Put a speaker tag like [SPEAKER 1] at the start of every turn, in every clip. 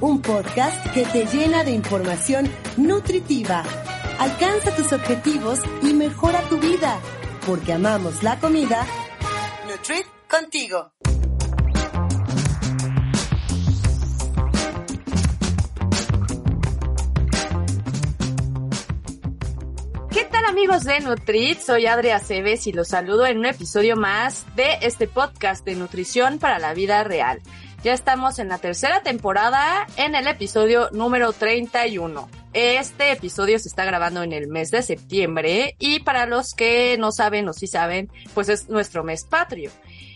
[SPEAKER 1] un podcast que te llena de información nutritiva. Alcanza tus objetivos y mejora tu vida, porque amamos la comida. Nutrit contigo.
[SPEAKER 2] ¿Qué tal amigos de Nutrit? Soy Adria Aceves y los saludo en un episodio más de este podcast de nutrición para la vida real. Ya estamos en la tercera temporada en el episodio número 31. Este episodio se está grabando en el mes de septiembre y para los que no saben o sí saben, pues es nuestro mes patrio.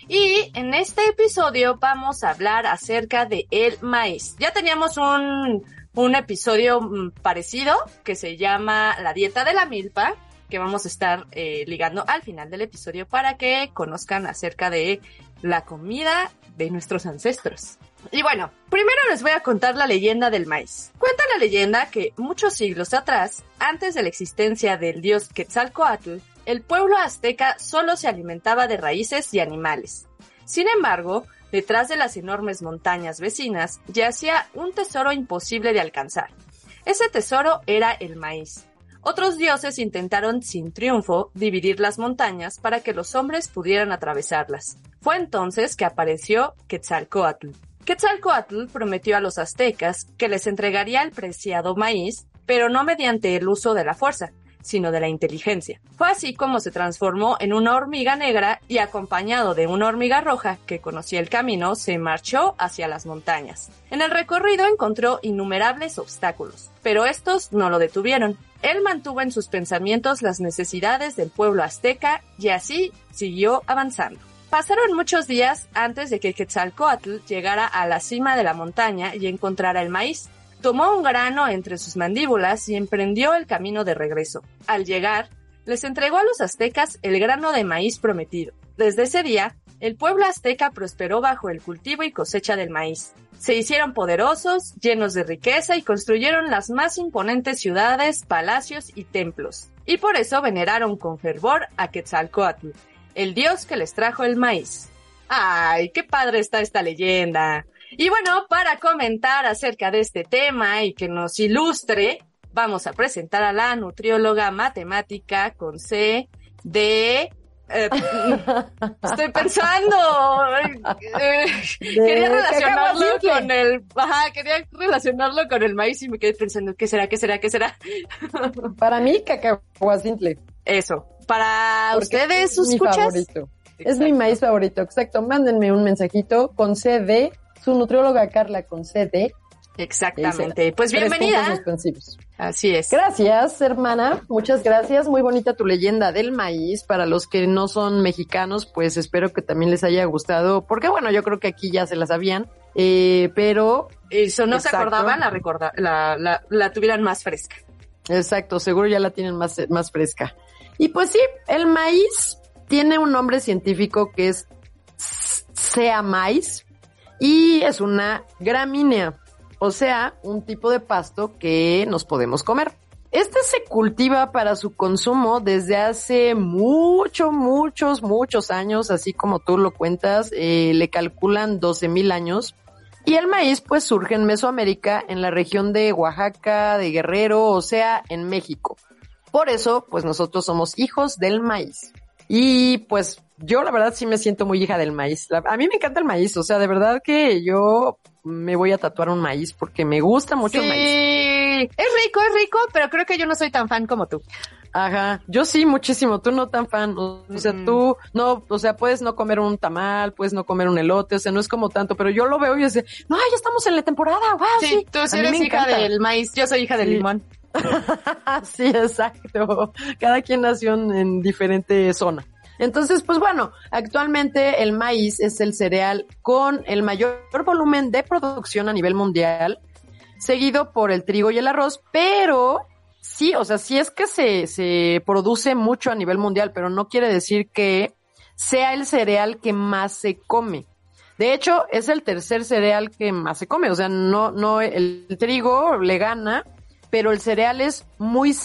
[SPEAKER 2] Y en este episodio vamos a hablar acerca de el maíz. Ya teníamos un, un episodio mm, parecido que se llama La dieta de la milpa, que vamos a estar eh, ligando al final del episodio para que conozcan acerca de la comida de nuestros ancestros. Y bueno, primero les voy a contar la leyenda del maíz. Cuenta la leyenda que muchos siglos atrás, antes de la existencia del dios Quetzalcoatl, el pueblo azteca solo se alimentaba de raíces y animales. Sin embargo, detrás de las enormes montañas vecinas yacía un tesoro imposible de alcanzar. Ese tesoro era el maíz. Otros dioses intentaron sin triunfo dividir las montañas para que los hombres pudieran atravesarlas. Fue entonces que apareció Quetzalcoatl. Quetzalcoatl prometió a los aztecas que les entregaría el preciado maíz, pero no mediante el uso de la fuerza, sino de la inteligencia. Fue así como se transformó en una hormiga negra y acompañado de una hormiga roja que conocía el camino, se marchó hacia las montañas. En el recorrido encontró innumerables obstáculos, pero estos no lo detuvieron. Él mantuvo en sus pensamientos las necesidades del pueblo azteca y así siguió avanzando. Pasaron muchos días antes de que Quetzalcoatl llegara a la cima de la montaña y encontrara el maíz. Tomó un grano entre sus mandíbulas y emprendió el camino de regreso. Al llegar, les entregó a los aztecas el grano de maíz prometido. Desde ese día, el pueblo azteca prosperó bajo el cultivo y cosecha del maíz. Se hicieron poderosos, llenos de riqueza y construyeron las más imponentes ciudades, palacios y templos. Y por eso veneraron con fervor a Quetzalcoatl, el dios que les trajo el maíz. ¡Ay, qué padre está esta leyenda! Y bueno, para comentar acerca de este tema y que nos ilustre, vamos a presentar a la nutrióloga matemática con C de... Eh, estoy pensando. eh, quería relacionarlo con el. Ajá, quería relacionarlo con el maíz y me quedé pensando, ¿qué será? ¿Qué será? ¿Qué será?
[SPEAKER 3] Para mí, cacahuacintle.
[SPEAKER 2] Eso. Para
[SPEAKER 3] Porque
[SPEAKER 2] ustedes,
[SPEAKER 3] es
[SPEAKER 2] sus
[SPEAKER 3] mi
[SPEAKER 2] escuchas.
[SPEAKER 3] favorito. Es mi maíz favorito, exacto. Mándenme un mensajito con CD, su nutrióloga Carla con CD.
[SPEAKER 2] Exactamente. Pues bienvenida. Así es.
[SPEAKER 3] Gracias, hermana. Muchas gracias. Muy bonita tu leyenda del maíz. Para los que no son mexicanos, pues espero que también les haya gustado. Porque bueno, yo creo que aquí ya se la sabían. Eh, pero,
[SPEAKER 2] Eso no se acordaban, la, recorda la, la, la tuvieran más fresca.
[SPEAKER 3] exacto, seguro ya la tienen más, más fresca. Y pues sí, el maíz tiene un nombre científico que es sea maíz y es una gramínea, o sea, un tipo de pasto que nos podemos comer. Este se cultiva para su consumo desde hace mucho, muchos, muchos años, así como tú lo cuentas, eh, le calculan 12 mil años. Y el maíz pues surge en Mesoamérica, en la región de Oaxaca, de Guerrero, o sea, en México. Por eso, pues nosotros somos hijos del maíz. Y pues yo la verdad sí me siento muy hija del maíz. A mí me encanta el maíz, o sea, de verdad que yo me voy a tatuar un maíz porque me gusta mucho
[SPEAKER 2] Sí,
[SPEAKER 3] el maíz.
[SPEAKER 2] es rico, es rico, pero creo que yo no soy tan fan como tú.
[SPEAKER 3] Ajá, yo sí muchísimo, tú no tan fan, o sea,
[SPEAKER 2] Mm.
[SPEAKER 3] tú no, o sea, puedes no comer un tamal, puedes no comer un elote, o sea, no es como tanto, pero yo lo veo y yo sé, no, ya estamos en la temporada, wow,
[SPEAKER 2] Sí,
[SPEAKER 3] sí,
[SPEAKER 2] tú sí eres hija
[SPEAKER 3] encanta.
[SPEAKER 2] del maíz, yo soy hija del limón.
[SPEAKER 3] sí, exacto. Cada quien nació en, en diferente zona. Entonces, pues bueno, actualmente el maíz es el cereal con el mayor volumen de producción a nivel mundial. seguido por el trigo y el arroz, pero sí, o sea, sí es que se, se produce mucho a nivel mundial, pero no quiere decir que sea el cereal que más se come. De hecho, es el tercer cereal que más se come. O sea, no, no, el trigo le gana, pero el cereal es muy,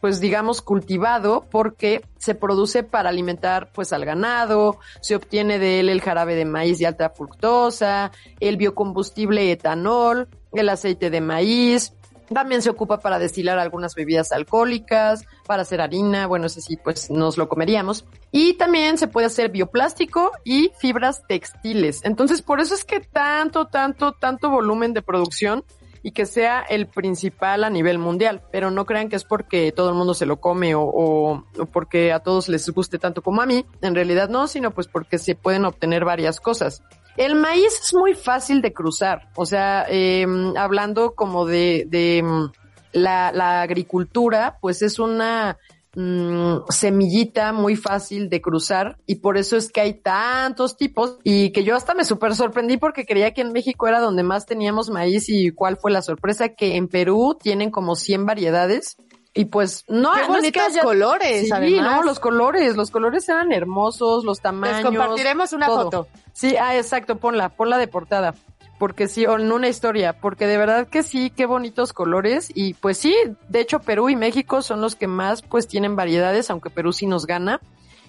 [SPEAKER 3] pues digamos, cultivado porque se produce para alimentar, pues, al ganado, se obtiene de él el jarabe de maíz de alta fructosa, el biocombustible etanol, el aceite de maíz, también se ocupa para destilar algunas bebidas alcohólicas, para hacer harina, bueno, ese sí, pues nos lo comeríamos. Y también se puede hacer bioplástico y fibras textiles. Entonces, por eso es que tanto, tanto, tanto volumen de producción y que sea el principal a nivel mundial. Pero no crean que es porque todo el mundo se lo come o, o, porque a todos les guste tanto como a mí. En realidad no, sino pues porque se pueden obtener varias cosas. El maíz es muy fácil de cruzar, o sea, eh, hablando como de, de mm, la, la, agricultura, pues es una mmm, semillita muy fácil de cruzar y por eso es que hay tantos tipos y que yo hasta me súper sorprendí porque creía que en México era donde más teníamos maíz y cuál fue la sorpresa que en Perú tienen como 100 variedades y pues no,
[SPEAKER 2] Qué bonitos colores,
[SPEAKER 3] Sí,
[SPEAKER 2] además.
[SPEAKER 3] no, los colores, los colores eran hermosos, los
[SPEAKER 2] Les
[SPEAKER 3] tamaños.
[SPEAKER 2] compartiremos una
[SPEAKER 3] todo.
[SPEAKER 2] foto.
[SPEAKER 3] Sí, ah, exacto, ponla, ponla de portada. Porque sí, o en una historia, porque de verdad que sí, qué bonitos colores. Y pues sí, de hecho Perú y México son los que más pues tienen variedades, aunque Perú sí nos gana.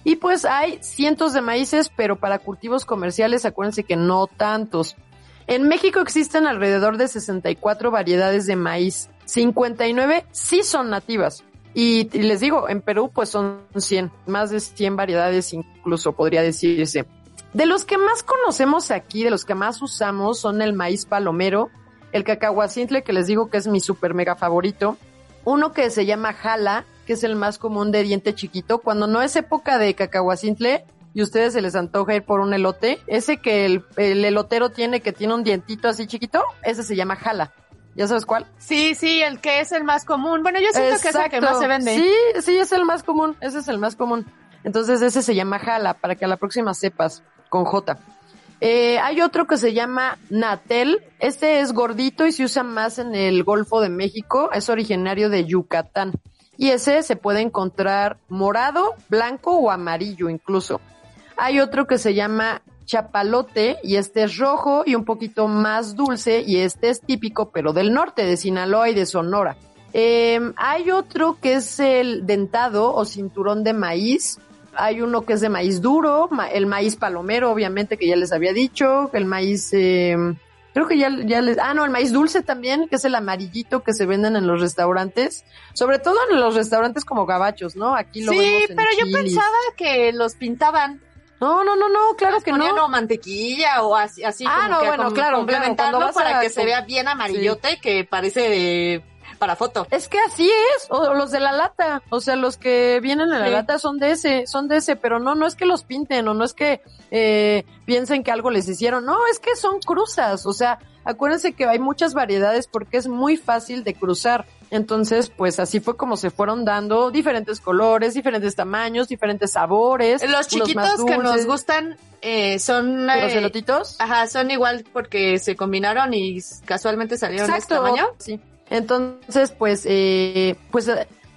[SPEAKER 3] Y pues hay cientos de maíces, pero para cultivos comerciales acuérdense que no tantos. En México existen alrededor de 64 variedades de maíz. 59 sí son nativas. Y, y les digo, en Perú pues son 100, más de 100 variedades incluso podría decirse. De los que más conocemos aquí, de los que más usamos, son el maíz palomero, el cacahuacintle, que les digo que es mi super mega favorito, uno que se llama jala, que es el más común de diente chiquito, cuando no es época de cacahuacintle y a ustedes se les antoja ir por un elote, ese que el, el elotero tiene, que tiene un dientito así chiquito, ese se llama jala. ¿Ya sabes cuál?
[SPEAKER 2] Sí, sí, el que es el más común. Bueno, yo siento que es el que más se vende.
[SPEAKER 3] Sí, sí, es el más común, ese es el más común. Entonces ese se llama jala, para que a la próxima sepas, con J. Eh, hay otro que se llama Natel, este es gordito y se usa más en el Golfo de México, es originario de Yucatán. Y ese se puede encontrar morado, blanco o amarillo incluso. Hay otro que se llama chapalote y este es rojo y un poquito más dulce y este es típico pero del norte, de Sinaloa y de Sonora. Eh, hay otro que es el dentado o cinturón de maíz. Hay uno que es de maíz duro, el maíz palomero, obviamente, que ya les había dicho, el maíz, eh, creo que ya, ya les, ah, no, el maíz dulce también, que es el amarillito que se venden en los restaurantes, sobre todo en los restaurantes como gabachos, ¿no? Aquí lo
[SPEAKER 2] Sí,
[SPEAKER 3] vemos en
[SPEAKER 2] pero yo pensaba que los pintaban.
[SPEAKER 3] No, no, no, no, claro que no.
[SPEAKER 2] o mantequilla o así, así
[SPEAKER 3] Ah,
[SPEAKER 2] como
[SPEAKER 3] no,
[SPEAKER 2] que
[SPEAKER 3] bueno, claro,
[SPEAKER 2] complementarlo
[SPEAKER 3] claro,
[SPEAKER 2] para que se vea bien amarillote que parece de para foto.
[SPEAKER 3] Es que así es, o los de la lata, o sea, los que vienen en la
[SPEAKER 2] Sí.
[SPEAKER 3] lata son de ese, son de ese, pero no, no es que los pinten o no es que eh, piensen que algo les hicieron, no, es que son cruzas, o sea, acuérdense que hay muchas variedades porque es muy fácil de cruzar. Entonces, pues así fue como se fueron dando diferentes colores, diferentes tamaños, diferentes sabores.
[SPEAKER 2] Los chiquitos que nos gustan eh, son
[SPEAKER 3] ¿Los
[SPEAKER 2] eh,
[SPEAKER 3] elotitos?
[SPEAKER 2] Ajá, son igual porque se combinaron y casualmente salieron de este tamaño.
[SPEAKER 3] Sí. Entonces, pues, eh, pues,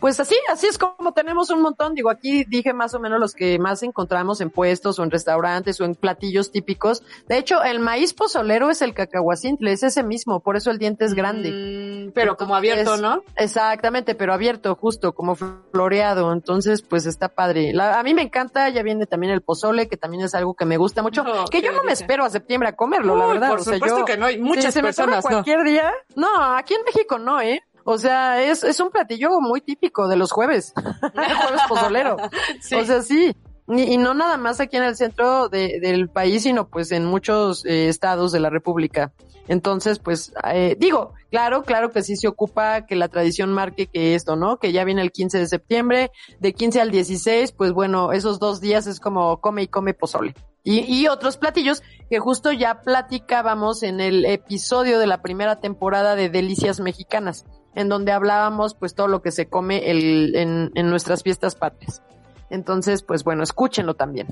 [SPEAKER 3] pues así, así es como tenemos un montón. Digo, aquí dije más o menos los que más encontramos en puestos o en restaurantes o en platillos típicos. De hecho, el maíz pozolero es el cacahuacintle, es ese mismo, por eso el diente es grande.
[SPEAKER 2] Mm, pero como abierto, ¿no?
[SPEAKER 3] Exactamente, pero abierto, justo, como floreado. Entonces, pues está padre. La- a mí me encanta, ya viene también el pozole, que también es algo que me gusta mucho. Que yo no me espero a septiembre a comerlo, la verdad.
[SPEAKER 2] por
[SPEAKER 3] o sea,
[SPEAKER 2] supuesto
[SPEAKER 3] yo-
[SPEAKER 2] que no, hay muchas
[SPEAKER 3] Sí, se me
[SPEAKER 2] personas,
[SPEAKER 3] cualquier día. No, aquí en México no, ¿eh? O sea, es, es un platillo muy típico de los jueves. el jueves pozolero.
[SPEAKER 2] Sí.
[SPEAKER 3] O sea, sí. Y, y no nada más aquí en el centro de- del país, sino pues en muchos eh, estados de la República. Entonces, pues, eh, digo, claro, claro que sí se ocupa que la tradición marque que esto, ¿no? Que ya viene el 15 de septiembre, de 15 al 16, pues bueno, esos dos días es como come y come pozole. Y, y otros platillos que justo ya platicábamos en el episodio de la primera temporada de Delicias Mexicanas, en donde hablábamos pues todo lo que se come el, en, en nuestras fiestas patrias. Entonces, pues bueno, escúchenlo también.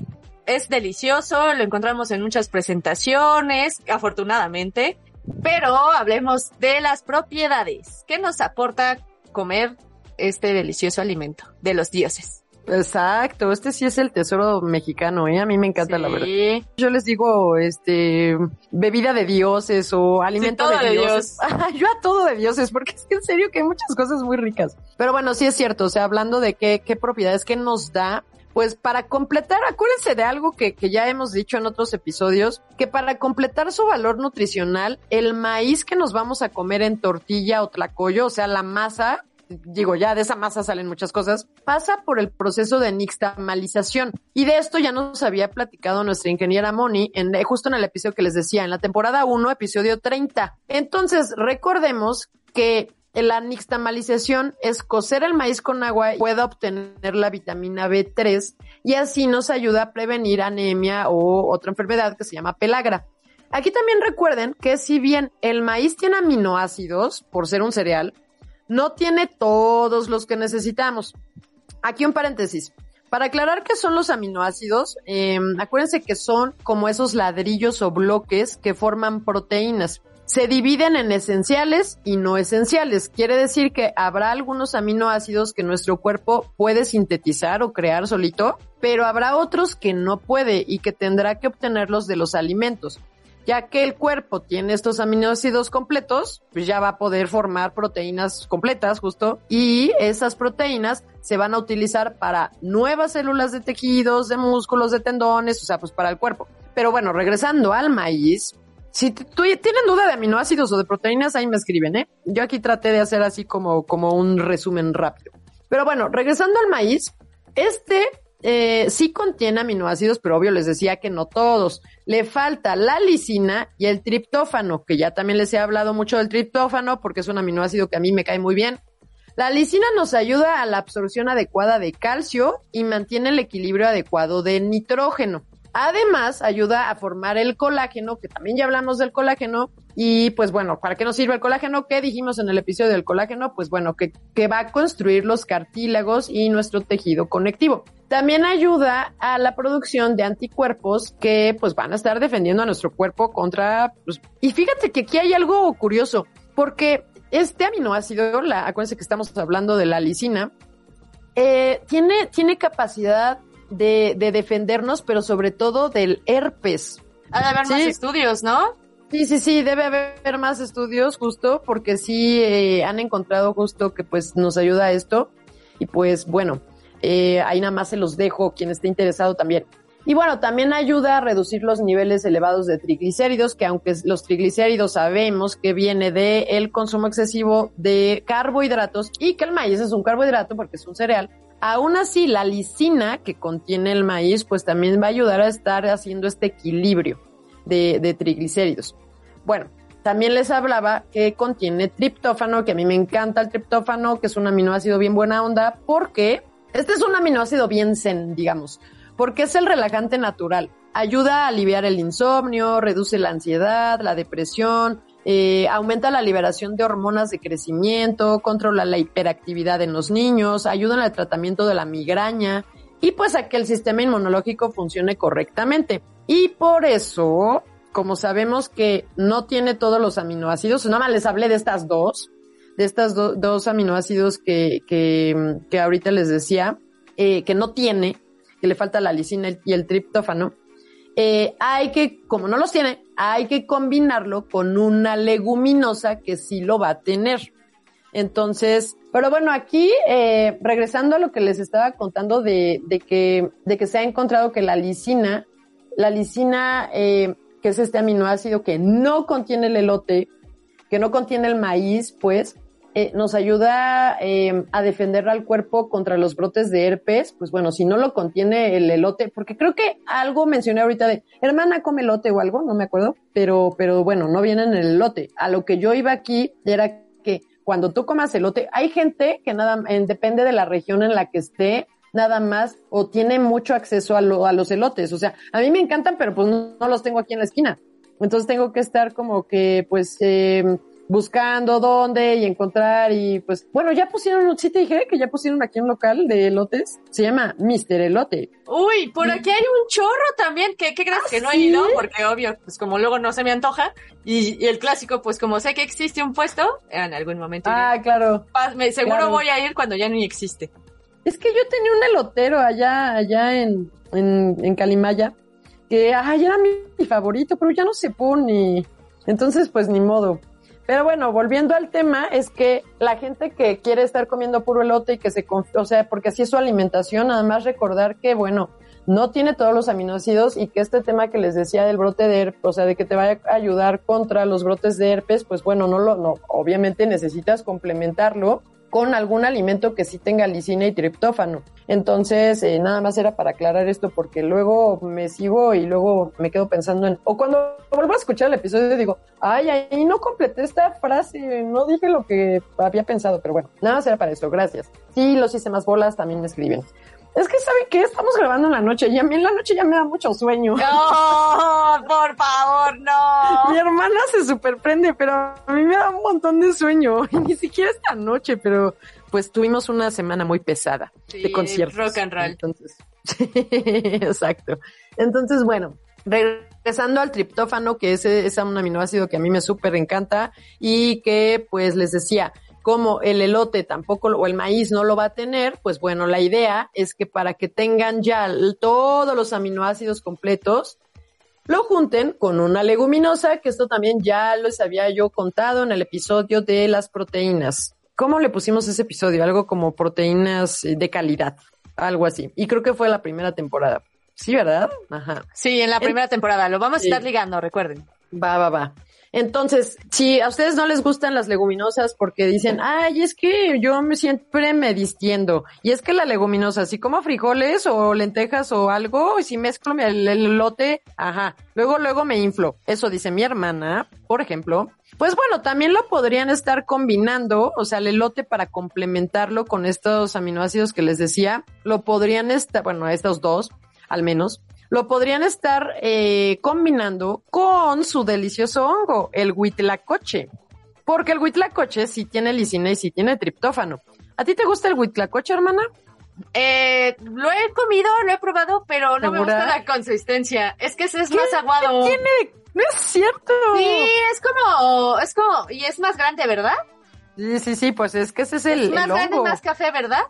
[SPEAKER 2] es delicioso, lo encontramos en muchas presentaciones, afortunadamente. Pero hablemos de las propiedades. ¿Qué nos aporta comer este delicioso alimento de los dioses?
[SPEAKER 3] Exacto, este sí es el tesoro mexicano, ¿eh? A mí me encanta la verdad. Yo les digo, este, bebida de dioses o alimento de, dioses. Yo a todo de dioses, porque es que en serio que hay muchas cosas muy ricas. Pero bueno, sí es cierto, o sea, hablando de qué, qué propiedades que nos da, pues para completar, acuérdense de algo que, que, ya hemos dicho en otros episodios, que para completar su valor nutricional, el maíz que nos vamos a comer en tortilla o tlacoyo, o sea, la masa, digo, ya de esa masa salen muchas cosas, pasa por el proceso de nixtamalización. Y de esto ya nos había platicado nuestra ingeniera Moni en, justo en el episodio que les decía, en la temporada 1, episodio 30. Entonces, recordemos que la nixtamalización es cocer el maíz con agua y puede obtener la vitamina B3 y así nos ayuda a prevenir anemia o otra enfermedad que se llama pelagra. Aquí también recuerden que si bien el maíz tiene aminoácidos por ser un cereal, no tiene todos los que necesitamos. Aquí un paréntesis. Para aclarar qué son los aminoácidos, em, acuérdense que son como esos ladrillos o bloques que forman proteínas. Se dividen en esenciales y no esenciales. Quiere decir que habrá algunos aminoácidos que nuestro cuerpo puede sintetizar o crear solito, pero habrá otros que no puede y que tendrá que obtenerlos de los alimentos ya que el cuerpo tiene estos aminoácidos completos, pues ya va a poder formar proteínas completas justo y esas proteínas se van a utilizar para nuevas células de tejidos, de músculos, de tendones, o sea, pues para el cuerpo. Pero bueno, regresando al maíz, si tienen duda de aminoácidos o de proteínas, ahí me escriben, ¿eh? Yo aquí traté de hacer así como, como un resumen rápido. Pero bueno, regresando al maíz, este eh, sí contiene aminoácidos, pero obvio les decía que no todos. Le falta la lisina y el triptófano, que ya también les he hablado mucho del triptófano porque es un aminoácido que a mí me cae muy bien. La lisina nos ayuda a la absorción adecuada de calcio y mantiene el equilibrio adecuado de nitrógeno. Además, ayuda a formar el colágeno, que también ya hablamos del colágeno. Y pues bueno, ¿para qué nos sirve el colágeno? ¿Qué dijimos en el episodio del colágeno? Pues bueno, que, que va a construir los cartílagos y nuestro tejido conectivo. También ayuda a la producción de anticuerpos que pues van a estar defendiendo a nuestro cuerpo contra... Pues, y fíjate que aquí hay algo curioso, porque este aminoácido, la, acuérdense que estamos hablando de la lisina, eh, tiene, tiene capacidad de, de, defendernos, pero sobre todo del herpes.
[SPEAKER 2] Ha de haber más estudios, ¿no?
[SPEAKER 3] Sí, sí, sí, debe haber más estudios justo porque sí eh, han encontrado justo que pues nos ayuda a esto y pues bueno, eh, ahí nada más se los dejo quien esté interesado también. Y bueno, también ayuda a reducir los niveles elevados de triglicéridos, que aunque los triglicéridos sabemos que viene del el consumo excesivo de carbohidratos y que el maíz es un carbohidrato porque es un cereal, Aún así, la lisina que contiene el maíz, pues también va a ayudar a estar haciendo este equilibrio de, triglicéridos. Bueno, también les hablaba que contiene triptófano, que a mí me encanta el triptófano, que es un aminoácido bien buena onda, porque este es un aminoácido bien zen, digamos, porque es el relajante natural. Ayuda a aliviar el insomnio, reduce la ansiedad, la depresión, eh, aumenta la liberación de hormonas de crecimiento, controla la hiperactividad en los niños, ayuda en el tratamiento de la migraña y pues a que el sistema inmunológico funcione correctamente. Y por eso, como sabemos que no tiene todos los aminoácidos, nada más les hablé de estas dos, de estas dos aminoácidos que, que, ahorita les decía, eh, que no tiene, que le falta la lisina y el triptófano, eh, hay que, como no los tiene, hay que combinarlo con una leguminosa que sí lo va a tener. Entonces, pero bueno, aquí, eh, regresando a lo que les estaba contando de, de, que, de que se ha encontrado que la lisina, la lisina, eh, que es este aminoácido que no contiene el elote, que no contiene el maíz, pues, eh, nos ayuda eh, a defender al cuerpo contra los brotes de herpes, pues bueno, si no lo contiene el elote, porque creo que algo mencioné ahorita de, hermana come elote o algo, no me acuerdo, pero, pero bueno, no viene en el elote. A lo que yo iba aquí era que cuando tú comas elote, hay gente que nada, depende de la región en la que esté, nada más, o tiene mucho acceso a, a los elotes. O sea, a mí me encantan, pero pues no, los tengo aquí en la esquina. Entonces tengo que estar como que, pues, eh, buscando dónde y encontrar y pues bueno, ya pusieron, sí te dije que ya pusieron aquí un local de elotes, se llama Mister Elote.
[SPEAKER 2] Uy, por aquí hay un chorro también, que qué crees
[SPEAKER 3] ¿Ah,
[SPEAKER 2] que no he
[SPEAKER 3] sí?
[SPEAKER 2] ido? Porque obvio, pues como luego no se me antoja, y, y el clásico, pues como sé que existe un puesto, en algún momento iré.
[SPEAKER 3] Ah, claro.
[SPEAKER 2] Pa- me- seguro
[SPEAKER 3] claro.
[SPEAKER 2] voy a ir cuando ya ni existe.
[SPEAKER 3] Es que yo tenía un elotero allá, allá en, en, en Calimaya, que ay, era mi, favorito, pero ya no se pone. Entonces, pues ni modo. Pero bueno, volviendo al tema, es que la gente que quiere estar comiendo puro elote y que se, o sea, porque así es su alimentación, además recordar que, bueno, no tiene todos los aminoácidos y que este tema que les decía del brote de herpes, o sea, de que te vaya a ayudar contra los brotes de herpes, pues bueno, no lo, no, obviamente necesitas complementarlo con algún alimento que sí tenga lisina y triptófano. Entonces, eh, nada más era para aclarar esto porque luego me sigo y luego me quedo pensando en, o cuando vuelvo a escuchar el episodio digo, ay, ahí no completé esta frase, no dije lo que había pensado, pero bueno, nada más era para eso, gracias. Sí, los hice más bolas, también me escriben. Es que, ¿saben qué? Estamos grabando en la noche y a mí en la noche ya me da mucho sueño.
[SPEAKER 2] No, por favor, no.
[SPEAKER 3] Mi hermana se superprende, pero a mí me da un montón de sueño. Y ni siquiera esta noche, pero pues tuvimos una semana muy pesada
[SPEAKER 2] Sí,
[SPEAKER 3] de conciertos.
[SPEAKER 2] rock and roll.
[SPEAKER 3] Entonces, sí, exacto. Entonces, bueno, regresando al triptófano, que ese es un aminoácido que a mí me súper encanta y que pues les decía, como el elote tampoco, o el maíz no lo va a tener, pues bueno, la idea es que para que tengan ya todos los aminoácidos completos, lo junten con una leguminosa, que esto también ya les había yo contado en el episodio de las proteínas. ¿Cómo le pusimos ese episodio? Algo como proteínas eh, de calidad, algo así. Y creo que fue la primera temporada. Sí, ¿verdad? Ajá.
[SPEAKER 2] Sí, en la primera temporada. Lo vamos a
[SPEAKER 3] Sí.
[SPEAKER 2] estar ligando, recuerden.
[SPEAKER 3] Va, va, va. Entonces, si a ustedes no les gustan las leguminosas porque dicen, ay, es que yo me siempre me distiendo. Y es que la leguminosa, si como frijoles o lentejas o algo, y si mezclo el, el elote, ajá, luego, luego me inflo. Eso dice mi hermana, por ejemplo. Pues bueno, también lo podrían estar combinando, o sea, el elote para complementarlo con estos aminoácidos que les decía, lo podrían estar, bueno, estos dos, al menos, lo podrían estar eh, combinando con su delicioso hongo, el huitlacoche. Porque el huitlacoche sí tiene lisina y sí tiene triptófano. ¿A ti te gusta el huitlacoche, hermana?
[SPEAKER 2] Eh, lo he comido, lo he probado, pero no me gusta la consistencia. Es que ese es más aguado.
[SPEAKER 3] Tiene, no es cierto.
[SPEAKER 2] Sí, es como, es como, y es más grande, ¿verdad?
[SPEAKER 3] Sí, sí, sí, pues es que ese es el,
[SPEAKER 2] Es más
[SPEAKER 3] el
[SPEAKER 2] grande, más café, ¿verdad?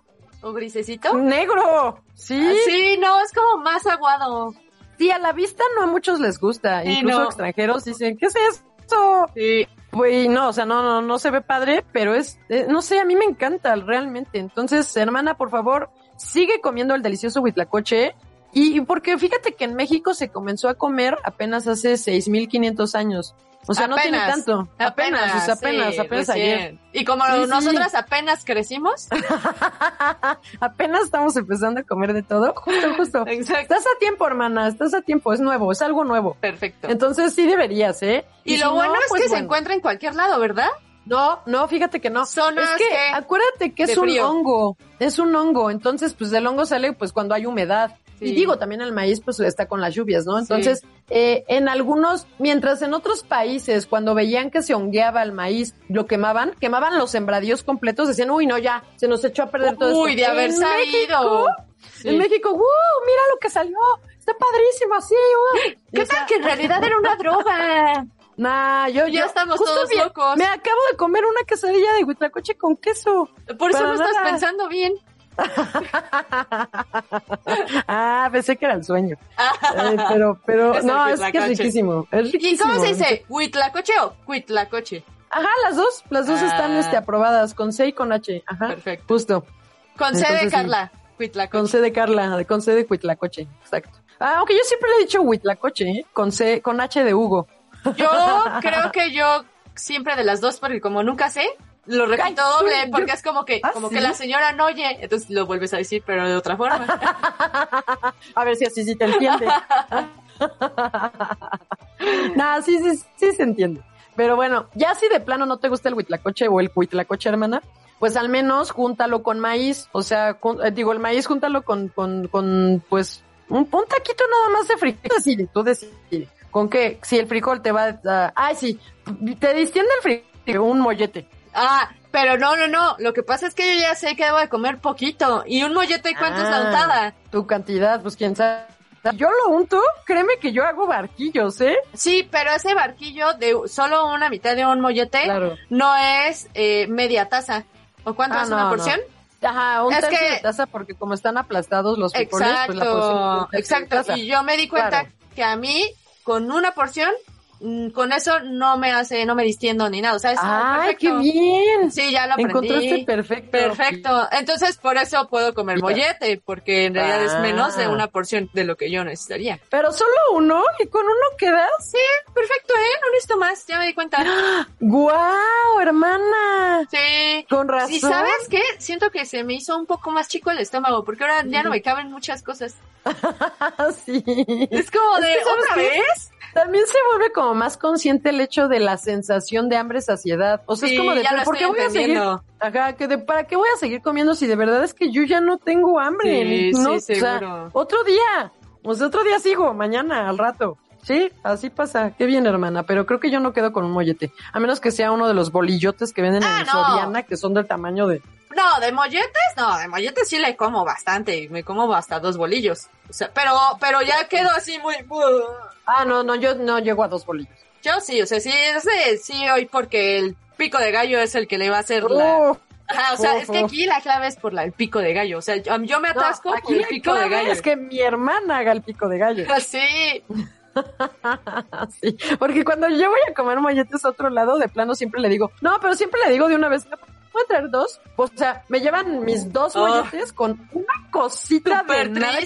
[SPEAKER 2] O grisecito.
[SPEAKER 3] Negro. Sí.
[SPEAKER 2] Sí, no, es como más aguado.
[SPEAKER 3] Sí, a la vista no a muchos les gusta.
[SPEAKER 2] Sí,
[SPEAKER 3] Incluso
[SPEAKER 2] no.
[SPEAKER 3] extranjeros dicen, ¿qué es eso?
[SPEAKER 2] Sí.
[SPEAKER 3] Pues no, o sea, no, no, no se ve padre, pero es, eh, no sé, a mí me encanta realmente. Entonces, hermana, por favor, sigue comiendo el delicioso huitlacoche. Y, y porque fíjate que en México se comenzó a comer apenas hace 6.500 años. O sea, no tiene tanto. Apenas, apenas,
[SPEAKER 2] sí,
[SPEAKER 3] apenas ayer.
[SPEAKER 2] Y como
[SPEAKER 3] Sí,
[SPEAKER 2] nosotras apenas crecimos.
[SPEAKER 3] apenas estamos empezando a comer de todo. Justo, justo.
[SPEAKER 2] Exacto.
[SPEAKER 3] Estás a tiempo, hermana, estás a tiempo, es nuevo, es algo nuevo.
[SPEAKER 2] Perfecto.
[SPEAKER 3] Entonces sí deberías, ¿eh?
[SPEAKER 2] y, lo
[SPEAKER 3] no,
[SPEAKER 2] bueno es
[SPEAKER 3] pues
[SPEAKER 2] que se encuentra en cualquier lado, ¿verdad?
[SPEAKER 3] No, no, fíjate que no.
[SPEAKER 2] Zonas
[SPEAKER 3] es que, acuérdate que es un
[SPEAKER 2] frío.
[SPEAKER 3] hongo, es un hongo, entonces pues del hongo sale pues cuando hay humedad.
[SPEAKER 2] Sí.
[SPEAKER 3] Y digo, también el maíz pues está con las lluvias, ¿no? Entonces, eh, en algunos, mientras en otros países, cuando veían que se hongueaba el maíz, lo quemaban, quemaban los sembradíos completos, decían, uy, no, ya, se nos echó a perder todo
[SPEAKER 2] Uy,
[SPEAKER 3] esto.
[SPEAKER 2] de haber Sí.
[SPEAKER 3] En México, ¡wow! Mira lo que salió, está padrísimo, así, ¡uh! Y,
[SPEAKER 2] ¿Qué
[SPEAKER 3] o sea,
[SPEAKER 2] tal que en realidad era una droga?
[SPEAKER 3] Nah, yo,
[SPEAKER 2] Ya
[SPEAKER 3] yo-
[SPEAKER 2] estamos todos
[SPEAKER 3] vi-
[SPEAKER 2] locos.
[SPEAKER 3] Me acabo de comer una quesadilla de huitlacoche con queso.
[SPEAKER 2] Por eso no estás
[SPEAKER 3] nada.
[SPEAKER 2] pensando bien.
[SPEAKER 3] Ah, pensé que era el sueño. Eh, pero, pero,
[SPEAKER 2] Es
[SPEAKER 3] no, es que es riquísimo. Es
[SPEAKER 2] ¿Y cómo se dice? ¿Huitlacoche o cuitlacoche?
[SPEAKER 3] Ajá, las dos, las dos
[SPEAKER 2] Ah.
[SPEAKER 3] están este, aprobadas, con C y con H. Ajá.
[SPEAKER 2] Perfecto.
[SPEAKER 3] Justo.
[SPEAKER 2] Con C de
[SPEAKER 3] Entonces.
[SPEAKER 2] Carla.
[SPEAKER 3] Con
[SPEAKER 2] Huitlacoche.
[SPEAKER 3] C de Carla, con C de Huitlacoche. Exacto. Ah, aunque yo siempre le he dicho Huitlacoche, ¿eh? Con C, con H de Hugo.
[SPEAKER 2] Yo creo que yo siempre de las dos, porque como nunca sé, lo repito doble, porque es como que,
[SPEAKER 3] ¿Ah,
[SPEAKER 2] como
[SPEAKER 3] sí?
[SPEAKER 2] que la señora no oye, entonces lo vuelves a decir, pero de otra forma.
[SPEAKER 3] A ver si así sí te entiende. nah, sí, sí, sí se entiende. Pero bueno, ya si de plano no te gusta el huitlacoche o el huitlacoche, hermana, pues al menos júntalo con maíz. O sea, eh, digo, el maíz júntalo con, con, con pues, un, un taquito nada más de frijol. Así, tú decides. ¿Con qué? Si el frijol te va a... Ay, sí, te distiende el un mollete.
[SPEAKER 2] Ah, pero no, no, no. Lo que pasa es que yo ya sé que debo de comer poquito. ¿Y un mollete cuánto es la
[SPEAKER 3] Ah,
[SPEAKER 2] untada?
[SPEAKER 3] Tu cantidad, pues quién sabe. Yo lo unto, créeme que yo hago barquillos, ¿eh?
[SPEAKER 2] Sí, pero ese barquillo de solo una mitad de un mollete
[SPEAKER 3] Claro.
[SPEAKER 2] no es eh, media taza. ¿O cuánto
[SPEAKER 3] Ah,
[SPEAKER 2] es
[SPEAKER 3] no,
[SPEAKER 2] una
[SPEAKER 3] no.
[SPEAKER 2] porción?
[SPEAKER 3] Ajá, un
[SPEAKER 2] Es
[SPEAKER 3] tercio
[SPEAKER 2] que-
[SPEAKER 3] de taza porque como están aplastados los frijoles,
[SPEAKER 2] Exacto,
[SPEAKER 3] pues la porción
[SPEAKER 2] exacto. Y yo me di cuenta
[SPEAKER 3] Claro.
[SPEAKER 2] que a mí, con una porción, con eso no me hace, no me distiendo ni nada. O sea, es
[SPEAKER 3] ¡Ay,
[SPEAKER 2] perfecto.
[SPEAKER 3] qué bien!
[SPEAKER 2] Sí, ya lo aprendí.
[SPEAKER 3] Encontraste perfecto.
[SPEAKER 2] Perfecto. Entonces, por eso puedo comer mollete, porque en realidad es
[SPEAKER 3] Ah.
[SPEAKER 2] menos de una porción de lo que yo necesitaría.
[SPEAKER 3] Pero solo uno y con uno quedas.
[SPEAKER 2] Sí, perfecto, ¿eh? No necesito más, ya me di cuenta.
[SPEAKER 3] ¡Guau, hermana!
[SPEAKER 2] Sí.
[SPEAKER 3] Con razón.
[SPEAKER 2] Sí, ¿sabes qué? Siento que se me hizo un poco más chico el estómago, porque ahora ya no me caben muchas cosas.
[SPEAKER 3] sí.
[SPEAKER 2] Es como de,
[SPEAKER 3] que, ¿sabes
[SPEAKER 2] ¿otra vez?
[SPEAKER 3] También se vuelve como más consciente el hecho de la sensación de hambre saciedad. O sea,
[SPEAKER 2] Sí,
[SPEAKER 3] es como de,
[SPEAKER 2] ya
[SPEAKER 3] ¿pero
[SPEAKER 2] lo
[SPEAKER 3] ¿por qué voy a seguir? Ajá, que de, ¿para qué voy a seguir comiendo si de verdad es que yo ya no tengo hambre?
[SPEAKER 2] Sí,
[SPEAKER 3] no,
[SPEAKER 2] sí,
[SPEAKER 3] o sea, otro día. O sea, otro día sigo, mañana, al rato. Sí, así pasa. Qué bien, hermana. Pero creo que yo no quedo con un mollete. A menos que sea uno de los bolillotes que venden
[SPEAKER 2] Ah,
[SPEAKER 3] en
[SPEAKER 2] no.
[SPEAKER 3] Soriana, que son del tamaño de...
[SPEAKER 2] No, de molletes, no, de molletes sí le como bastante, me como hasta dos bolillos. O sea, pero, pero ya quedo así muy...
[SPEAKER 3] Ah, no, no, yo no llego a dos bolillos.
[SPEAKER 2] Yo sí, o sea, sí, ese sí hoy porque el pico de gallo es el que le va a hacer la... Ajá, o sea, es que aquí la clave es por la, el pico de gallo. O sea, yo, yo me
[SPEAKER 3] no,
[SPEAKER 2] atasco por
[SPEAKER 3] aquí
[SPEAKER 2] el pico de gallo.
[SPEAKER 3] es que mi hermana haga el pico de gallo.
[SPEAKER 2] Sí,
[SPEAKER 3] sí, porque cuando yo voy a comer molletes a otro lado, de plano siempre le digo, no, pero siempre le digo de una vez, ¿me puedo traer dos? O sea, me llevan mis dos
[SPEAKER 2] Oh.
[SPEAKER 3] molletes con una cosita
[SPEAKER 2] Súper
[SPEAKER 3] de nada que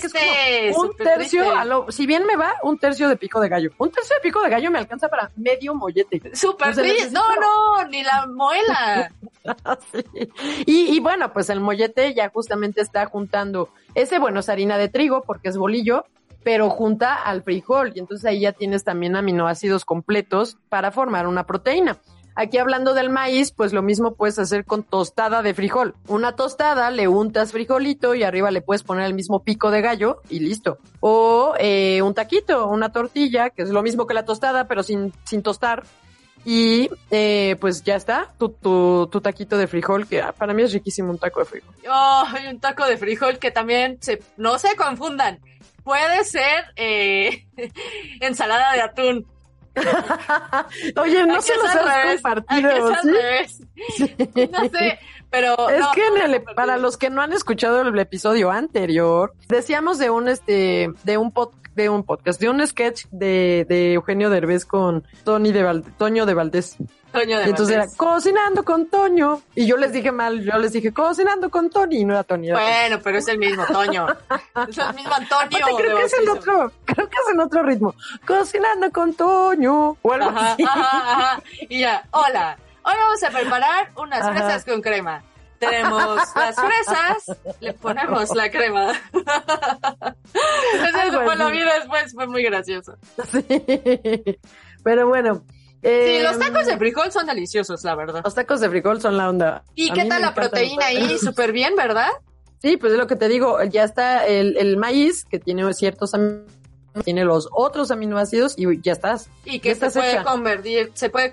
[SPEAKER 3] es como un tercio, a lo, si bien me va, un tercio de pico de gallo. Un tercio de pico de gallo me alcanza para medio mollete.
[SPEAKER 2] súper
[SPEAKER 3] O sea,
[SPEAKER 2] triste. No, no, ni la muela.
[SPEAKER 3] Sí. Y, y bueno, pues el mollete ya justamente está juntando, ese bueno es harina de trigo porque es bolillo, pero junta al frijol y entonces ahí ya tienes también aminoácidos completos para formar una proteína. Aquí hablando del maíz, pues lo mismo puedes hacer con tostada de frijol. Una tostada, le untas frijolito y arriba le puedes poner el mismo pico de gallo y listo. O eh, un taquito, una tortilla, que es lo mismo que la tostada, pero sin, tostar. Y eh, pues ya está, tu, taquito de frijol, que ah, para mí es riquísimo un taco de frijol.
[SPEAKER 2] Oh, un taco de frijol que también se, no se confundan. Puede ser eh, ensalada de atún.
[SPEAKER 3] Oye, no
[SPEAKER 2] Aquí
[SPEAKER 3] se los has compartido.
[SPEAKER 2] No sé, pero
[SPEAKER 3] Es
[SPEAKER 2] no,
[SPEAKER 3] que en el- para los que no han escuchado el episodio anterior, decíamos de un este de un pod- de un podcast, de un sketch de, de Eugenio Derbez con Tony de Toño de Valdés.
[SPEAKER 2] Toño de
[SPEAKER 3] Y entonces era cocinando con Toño y yo les dije mal, yo les dije cocinando con Tony y no era Tony. Era.
[SPEAKER 2] Bueno, pero es el mismo Toño. Es el mismo Antonio.
[SPEAKER 3] Aparte, creo que es en
[SPEAKER 2] bautizo.
[SPEAKER 3] otro, creo que es en otro ritmo. Cocinando con Toño o algo
[SPEAKER 2] Ajá,
[SPEAKER 3] así.
[SPEAKER 2] ajá, ajá. Y ya, hola. Hoy vamos a preparar unas fresas con crema. Tenemos las fresas, le ponemos la crema. Eso
[SPEAKER 3] Algo
[SPEAKER 2] fue lo
[SPEAKER 3] así.
[SPEAKER 2] vi después, fue muy gracioso.
[SPEAKER 3] Sí. Pero bueno.
[SPEAKER 2] Sí, los tacos de frijol son deliciosos, la verdad.
[SPEAKER 3] Los tacos de frijol son la onda.
[SPEAKER 2] ¿Y
[SPEAKER 3] A
[SPEAKER 2] qué tal la proteína ahí? Súper bien, ¿verdad?
[SPEAKER 3] Sí, pues es lo que te digo. Ya está el, el maíz, que tiene ciertos tiene los otros aminoácidos y ya estás.
[SPEAKER 2] Y que se puede convertir, se puede
[SPEAKER 3] Eh,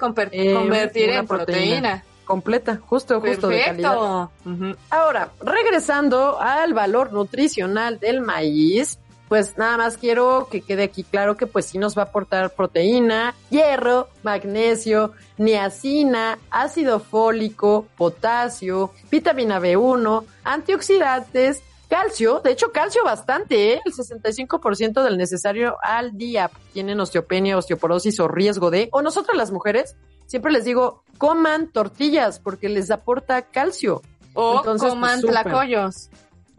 [SPEAKER 2] convertir en
[SPEAKER 3] proteína.
[SPEAKER 2] proteína.
[SPEAKER 3] Completa, justo, justo de calidad.
[SPEAKER 2] Perfecto. Ujú.
[SPEAKER 3] Ahora, regresando al valor nutricional del maíz, pues nada más quiero que quede aquí claro que pues sí nos va a aportar proteína, hierro, magnesio, niacina, ácido fólico, potasio, vitamina B1, antioxidantes, calcio, de hecho calcio bastante, ¿eh? el 65% del necesario al día tienen osteopenia, osteoporosis o riesgo de, o nosotras las mujeres, siempre les digo, coman tortillas porque les aporta calcio.
[SPEAKER 2] O
[SPEAKER 3] Entonces,
[SPEAKER 2] coman
[SPEAKER 3] pues,
[SPEAKER 2] tlacoyos.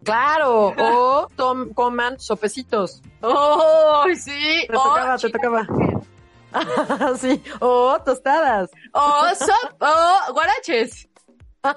[SPEAKER 3] Claro, o tom- coman sopecitos.
[SPEAKER 2] ¡Oh, sí!
[SPEAKER 3] Te
[SPEAKER 2] o
[SPEAKER 3] tocaba, te tocaba. sí, o tostadas.
[SPEAKER 2] O sop, o guaraches.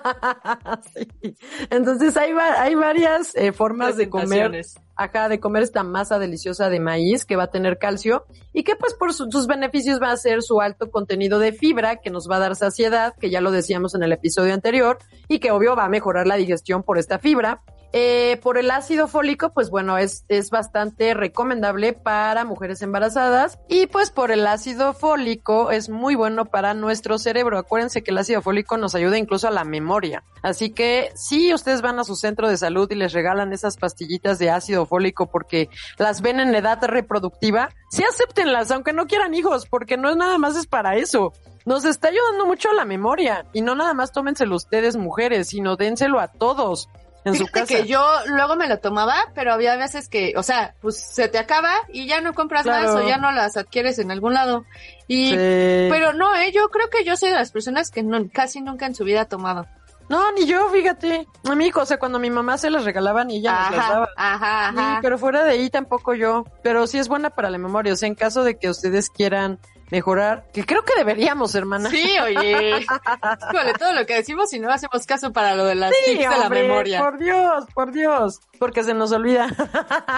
[SPEAKER 3] Sí. Entonces hay, va- hay varias eh, formas de comer, acá de comer esta masa deliciosa de maíz que va a tener calcio y que pues por su- sus beneficios va a ser su alto contenido de fibra que nos va a dar saciedad, que ya lo decíamos en el episodio anterior, y que obvio va a mejorar la digestión por esta fibra. Eh, por el ácido fólico, pues bueno, es, es bastante recomendable para mujeres embarazadas. Y pues por el ácido fólico es muy bueno para nuestro cerebro. Acuérdense que el ácido fólico nos ayuda incluso a la memoria. Así que si ustedes van a su centro de salud y les regalan esas pastillitas de ácido fólico porque las ven en edad reproductiva, sí acéptenlas, aunque no quieran hijos, porque no es nada más es para eso. Nos está ayudando mucho a la memoria. Y no nada más tómenselo ustedes mujeres, sino dénselo a todos en su casa.
[SPEAKER 2] que yo luego me lo tomaba, pero había veces que, o sea, pues se te acaba y ya no compras más o ya no las adquieres en algún lado. Y, pero no, eh, yo creo que yo soy de las personas que no, casi nunca en su vida ha tomado.
[SPEAKER 3] No, ni yo, fíjate. A mí, o sea, cuando mi mamá se las regalaban y ella nos las daba.
[SPEAKER 2] Ajá, ajá.
[SPEAKER 3] pero fuera de ahí tampoco yo. Pero sí es buena para la memoria. O sea, en caso de que ustedes quieran mejorar, que creo que deberíamos, hermana.
[SPEAKER 2] Sí, oye. todo lo que decimos y no hacemos caso para lo de las
[SPEAKER 3] sí,
[SPEAKER 2] de la memoria.
[SPEAKER 3] Por Dios, por Dios, porque se nos olvida.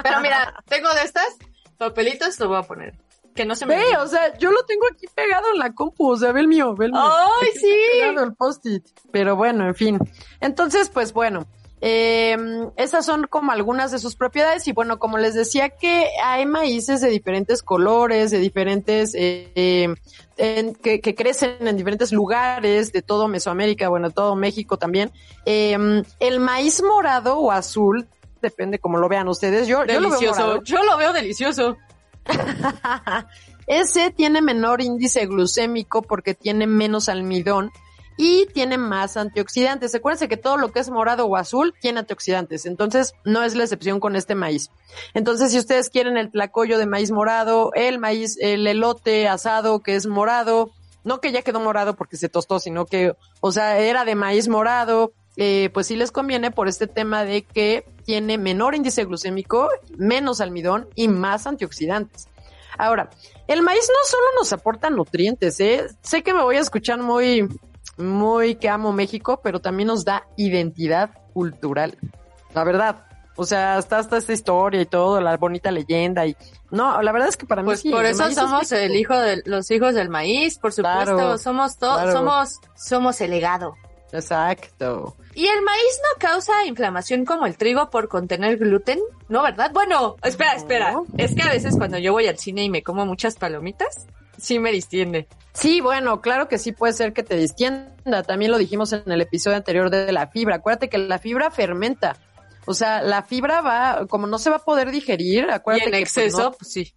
[SPEAKER 2] Pero mira, tengo de estas papelitos, lo voy a poner. Que no se me
[SPEAKER 3] Ve, o sea, yo lo tengo aquí pegado en la compu, o sea, ve el mío, ve el mío.
[SPEAKER 2] ¡Ay, sí!
[SPEAKER 3] Pegado el post-it. Pero bueno, en fin. Entonces, pues bueno, eh, esas son como algunas de sus propiedades y bueno, como les decía que hay maíces de diferentes colores, de diferentes, eh, que, que, crecen en diferentes lugares de todo Mesoamérica, bueno, todo México también. Eh, el maíz morado o azul, depende como lo vean ustedes. Yo,
[SPEAKER 2] delicioso. Yo lo veo, delicioso.
[SPEAKER 3] Ese tiene menor índice glucémico porque tiene menos almidón y tiene más antioxidantes. Acuérdense que todo lo que es morado o azul tiene antioxidantes, entonces no es la excepción con este maíz. Entonces, si ustedes quieren el tlacoyo de maíz morado, el maíz, el elote asado que es morado, no que ya quedó morado porque se tostó, sino que, o sea, era de maíz morado, eh, pues sí les conviene por este tema de que tiene menor índice glucémico, menos almidón y más antioxidantes. Ahora, el maíz no solo nos aporta nutrientes, ¿eh? Sé que me voy a escuchar muy, muy que amo México, pero también nos da identidad cultural. La verdad. O sea, está hasta esta historia y todo, la bonita leyenda y no, la verdad es que para mí
[SPEAKER 2] pues
[SPEAKER 3] sí.
[SPEAKER 2] Por eso somos el hijo de los hijos del maíz, por supuesto, somos todos, somos somos el legado.
[SPEAKER 3] Exacto.
[SPEAKER 2] ¿Y el maíz no causa inflamación como el trigo por contener gluten? ¿No, verdad? Bueno, espera, espera. Es que a veces cuando yo voy al cine y me como muchas palomitas, sí me distiende.
[SPEAKER 3] Sí, bueno, claro que sí puede ser que te distienda. También lo dijimos en el episodio anterior de la fibra. Acuérdate que la fibra fermenta. O sea, la fibra va, como no se va a poder digerir, acuérdate
[SPEAKER 2] en
[SPEAKER 3] que,
[SPEAKER 2] pues, exceso, pues, sí.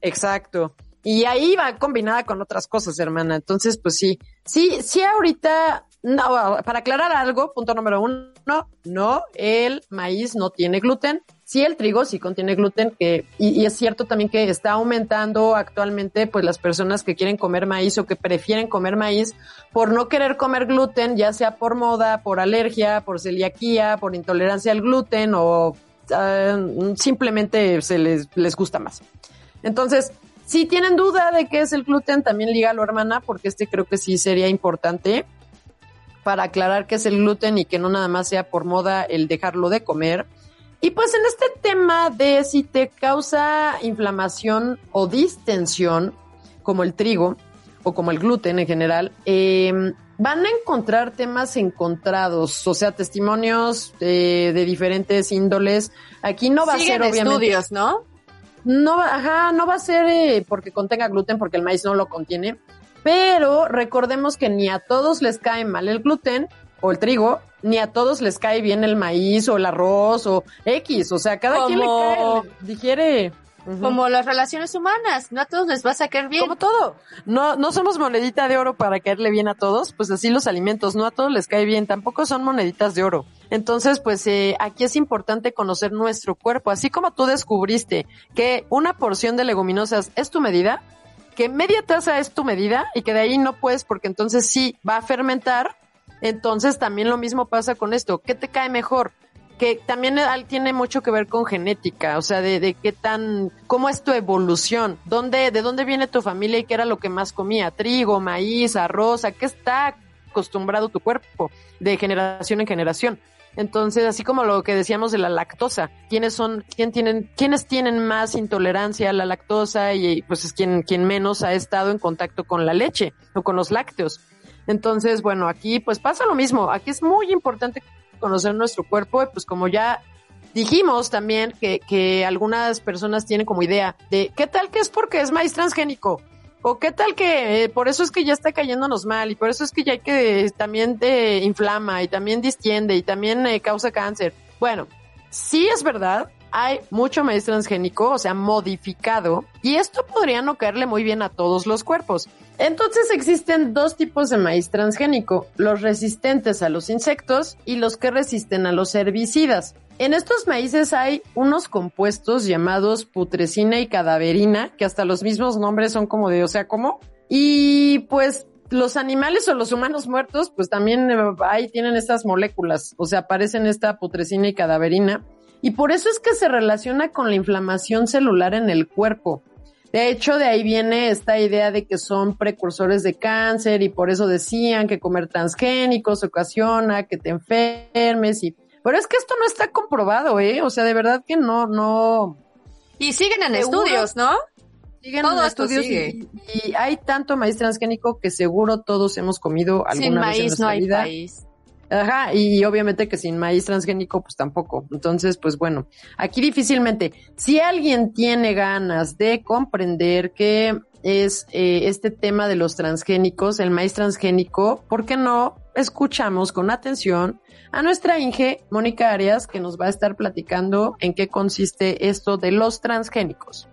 [SPEAKER 3] Exacto. Y ahí va combinada con otras cosas, hermana. Entonces, pues sí. Sí, sí, ahorita, no, para aclarar algo, punto número uno, no, el maíz no tiene gluten. Sí, el trigo sí contiene gluten, que, y, es cierto también que está aumentando actualmente, pues las personas que quieren comer maíz o que prefieren comer maíz por no querer comer gluten, ya sea por moda, por alergia, por celiaquía, por intolerancia al gluten o ah, simplemente se les, les gusta más. Entonces, si tienen duda de qué es el gluten, también lígalo, hermana, porque este creo que sí sería importante para aclarar qué es el gluten y que no nada más sea por moda el dejarlo de comer. Y pues en este tema de si te causa inflamación o distensión, como el trigo o como el gluten en general, em, van a encontrar temas encontrados, o sea, testimonios de, diferentes índoles. Aquí no va a ser obviamente
[SPEAKER 2] estudios, ¿no?
[SPEAKER 3] No, ajá, no va a ser eh, porque contenga gluten, porque el maíz no lo contiene. Pero recordemos que ni a todos les cae mal el gluten o el trigo, ni a todos les cae bien el maíz o el arroz o X. O sea, cada quien le cae, digiere.
[SPEAKER 2] Como las relaciones humanas, no a todos les va a caer bien.
[SPEAKER 3] Como todo. No, no somos monedita de oro para caerle bien a todos, pues así los alimentos, no a todos les cae bien, tampoco son moneditas de oro. Entonces, pues eh, aquí es importante conocer nuestro cuerpo, así como tú descubriste que una porción de leguminosas es tu medida, que media taza es tu medida y que de ahí no puedes porque entonces sí va a fermentar, entonces también lo mismo pasa con esto. ¿Qué te cae mejor? Que también tiene mucho que ver con genética, o sea, de, de qué tan, cómo es tu evolución, dónde, de dónde viene tu familia y qué era lo que más comía, trigo, maíz, arroz, a qué está acostumbrado tu cuerpo de generación en generación. Entonces, así como lo que decíamos de la lactosa, ¿quiénes son, quién tienen, quiénes tienen más intolerancia a la lactosa y pues es quien, quien menos ha estado en contacto con la leche o con los lácteos? Entonces, bueno, aquí pues pasa lo mismo. Aquí es muy importante conocer nuestro cuerpo y pues como ya dijimos también que, que algunas personas tienen como idea de qué tal que es porque es maíz transgénico. O qué tal que eh, por eso es que ya está cayéndonos mal y por eso es que ya hay que también te inflama y también distiende y también eh, causa cáncer. Bueno, sí es verdad, hay mucho maíz transgénico, o sea, modificado, y esto podría no caerle muy bien a todos los cuerpos. Entonces existen dos tipos de maíz transgénico, los resistentes a los insectos y los que resisten a los herbicidas. En estos maíces hay unos compuestos llamados putrescina y cadaverina, que hasta los mismos nombres son como de, o sea, ¿cómo? Y pues los animales o los humanos muertos, pues también eh, ahí tienen estas moléculas, o sea, aparecen esta putresina y cadaverina. Y por eso es que se relaciona con la inflamación celular en el cuerpo. De hecho, de ahí viene esta idea de que son precursores de cáncer y por eso decían que comer transgénicos ocasiona que te enfermes y pero es que esto no está comprobado, ¿eh? O sea, de verdad que no, no.
[SPEAKER 2] Y siguen en estudios, ¿no?
[SPEAKER 3] Siguen en estudios y, hay tanto maíz transgénico que seguro todos hemos comido alguna vez en nuestra no hay vida. País. Ajá, y obviamente que sin maíz transgénico, pues tampoco. Entonces, pues bueno, aquí difícilmente. Si alguien tiene ganas de comprender qué es eh, este tema de los transgénicos, el maíz transgénico, ¿por qué no escuchamos con atención a nuestra Inge, Mónica Arias, que nos va a estar platicando en qué consiste esto de los transgénicos.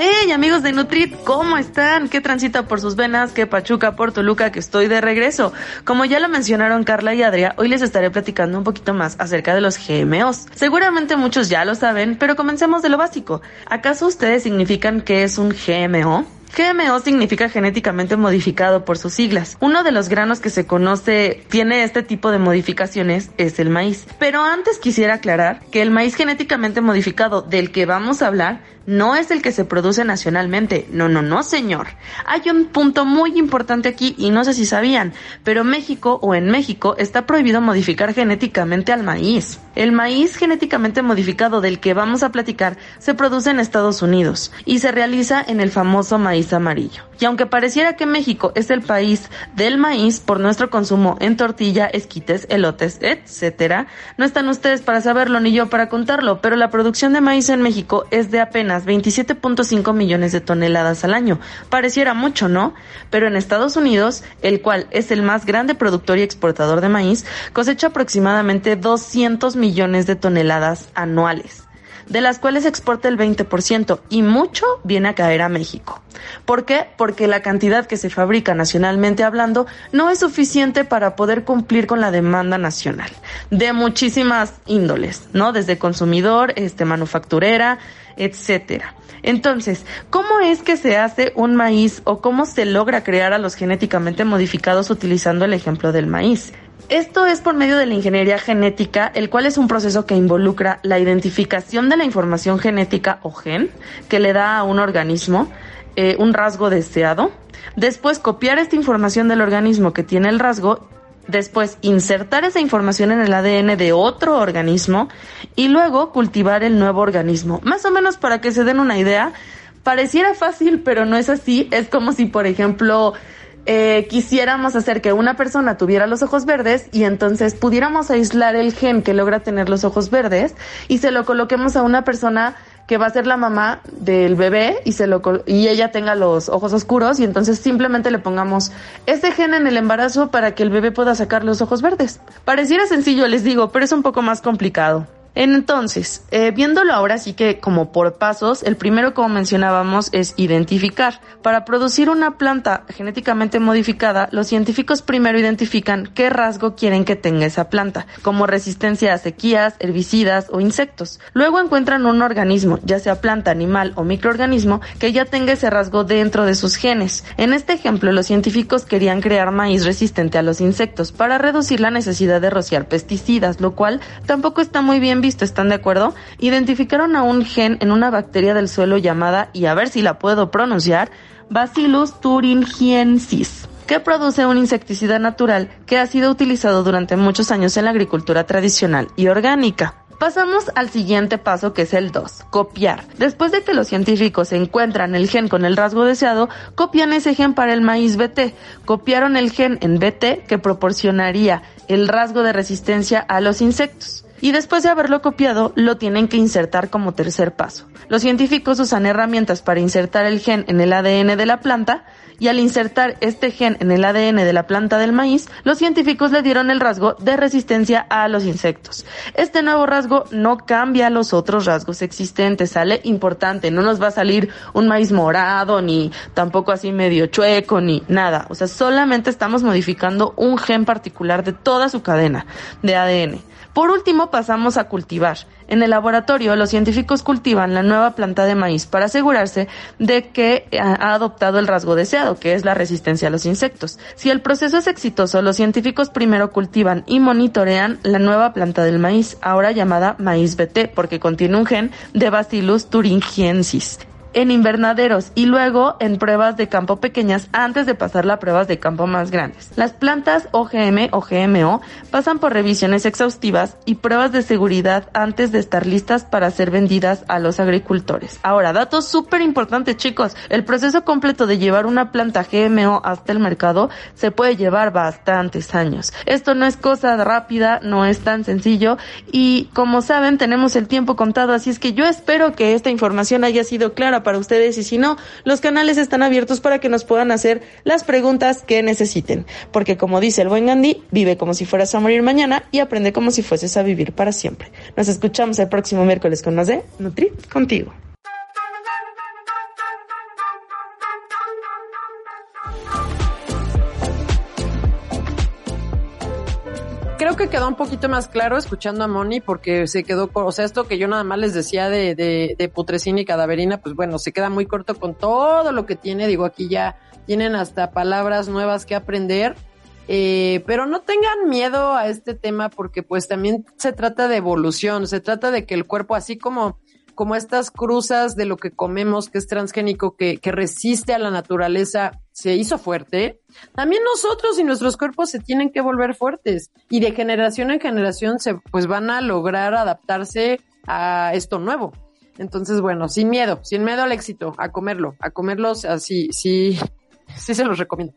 [SPEAKER 4] Hey amigos de Nutrit, ¿cómo están? ¿Qué transita por sus venas? ¿Qué pachuca por Toluca? Que estoy de regreso. Como ya lo mencionaron Carla y Adria, hoy les estaré platicando un poquito más acerca de los GMOs. Seguramente muchos ya lo saben, pero comencemos de lo básico. ¿Acaso ustedes significan que es un GMO? GMO significa genéticamente modificado por sus siglas. Uno de los granos que se conoce tiene este tipo de modificaciones es el maíz. Pero antes quisiera aclarar que el maíz genéticamente modificado del que vamos a hablar no es el que se produce nacionalmente. No, no, no, señor. Hay un punto muy importante aquí y no sé si sabían, pero México o en México está prohibido modificar genéticamente al maíz. El maíz genéticamente modificado del que vamos a platicar se produce en Estados Unidos y se realiza en el famoso maíz amarillo. Y aunque pareciera que México es el país del maíz por nuestro consumo en tortilla, esquites, elotes, etcétera, no están ustedes para saberlo ni yo para contarlo, pero la producción de maíz en México es de apenas 27.5 millones de toneladas al año. Pareciera mucho, ¿no? Pero en Estados Unidos, el cual es el más grande productor y exportador de maíz, cosecha aproximadamente 200 millones de toneladas anuales de las cuales exporta el 20% y mucho viene a caer a México. ¿Por qué? Porque la cantidad que se fabrica nacionalmente hablando no es suficiente para poder cumplir con la demanda nacional de muchísimas índoles, ¿no? Desde consumidor, este manufacturera, etcétera. Entonces, ¿cómo es que se hace un maíz o cómo se logra crear a los genéticamente modificados utilizando el ejemplo del maíz? Esto es por medio de la ingeniería genética, el cual es un proceso que involucra la identificación de la información genética o gen que le da a un organismo eh, un rasgo deseado, después copiar esta información del organismo que tiene el rasgo, después insertar esa información en el ADN de otro organismo y luego cultivar el nuevo organismo. Más o menos para que se den una idea, pareciera fácil, pero no es así. Es como si, por ejemplo, eh, quisiéramos hacer que una persona tuviera los ojos verdes y entonces pudiéramos aislar el gen que logra tener los ojos verdes y se lo coloquemos a una persona que va a ser la mamá del bebé y se lo y ella tenga los ojos oscuros y entonces simplemente le pongamos ese gen en el embarazo para que el bebé pueda sacar los ojos verdes. Pareciera sencillo, les digo, pero es un poco más complicado. Entonces, eh, viéndolo ahora sí que como por pasos, el primero como mencionábamos es identificar. Para producir una planta genéticamente modificada, los científicos primero identifican qué rasgo quieren que tenga esa planta, como resistencia a sequías, herbicidas o insectos. Luego encuentran un organismo, ya sea planta, animal o microorganismo, que ya tenga ese rasgo dentro de sus genes. En este ejemplo, los científicos querían crear maíz resistente a los insectos para reducir la necesidad de rociar pesticidas, lo cual tampoco está muy bien visto ¿están de acuerdo? Identificaron a un gen en una bacteria del suelo llamada, y a ver si la puedo pronunciar, Bacillus thuringiensis que produce un insecticida natural que ha sido utilizado durante muchos años en la agricultura tradicional y orgánica. Pasamos al siguiente paso que es el 2, copiar. Después de que los científicos encuentran el gen con el rasgo deseado, copian ese gen para el maíz BT. Copiaron el gen en BT que proporcionaría el rasgo de resistencia a los insectos y después de haberlo copiado lo tienen que insertar como tercer paso. Los científicos usan herramientas para insertar el gen en el ADN de la planta y al insertar este gen en el ADN de la planta del maíz, los científicos le dieron el rasgo de resistencia a los insectos. Este nuevo rasgo no cambia los otros rasgos existentes, sale importante, no nos va a salir un maíz morado ni tampoco así medio chueco ni nada, o sea, solamente estamos modificando un gen particular de toda su cadena de ADN. Por último, pasamos a cultivar. En el laboratorio, los científicos cultivan la nueva planta de maíz para asegurarse de que ha adoptado el rasgo deseado, que es la resistencia a los insectos. Si el proceso es exitoso, los científicos primero cultivan y monitorean la nueva planta del maíz, ahora llamada maíz BT, porque contiene un gen de Bacillus thuringiensis en invernaderos y luego en pruebas de campo pequeñas antes de pasar a pruebas de campo más grandes. Las plantas OGM o GMO pasan por revisiones exhaustivas y pruebas de seguridad antes de estar listas para ser vendidas a los agricultores. Ahora, datos súper importantes chicos, el proceso completo de llevar una planta GMO hasta el mercado se puede llevar bastantes años. Esto no es cosa rápida, no es tan sencillo y como saben tenemos el tiempo contado, así es que yo espero que esta información haya sido clara para ustedes y si no, los canales están abiertos para que nos puedan hacer las preguntas que necesiten. Porque como dice el buen Gandhi, vive como si fueras a morir mañana y aprende como si fueses a vivir para siempre. Nos escuchamos el próximo miércoles con más de Nutri contigo.
[SPEAKER 3] Creo que quedó un poquito más claro escuchando a Moni porque se quedó, o sea, esto que yo nada más les decía de, de, de putrescina y cadaverina, pues bueno, se queda muy corto con todo lo que tiene. Digo, aquí ya tienen hasta palabras nuevas que aprender. Eh, pero no tengan miedo a este tema porque pues también se trata de evolución, se trata de que el cuerpo, así como como estas cruzas de lo que comemos, que es transgénico, que, que resiste a la naturaleza, se hizo fuerte, también nosotros y nuestros cuerpos se tienen que volver fuertes y de generación en generación se pues van a lograr adaptarse a esto nuevo. Entonces, bueno, sin miedo, sin miedo al éxito, a comerlo, a comerlo así, sí, sí se los recomiendo.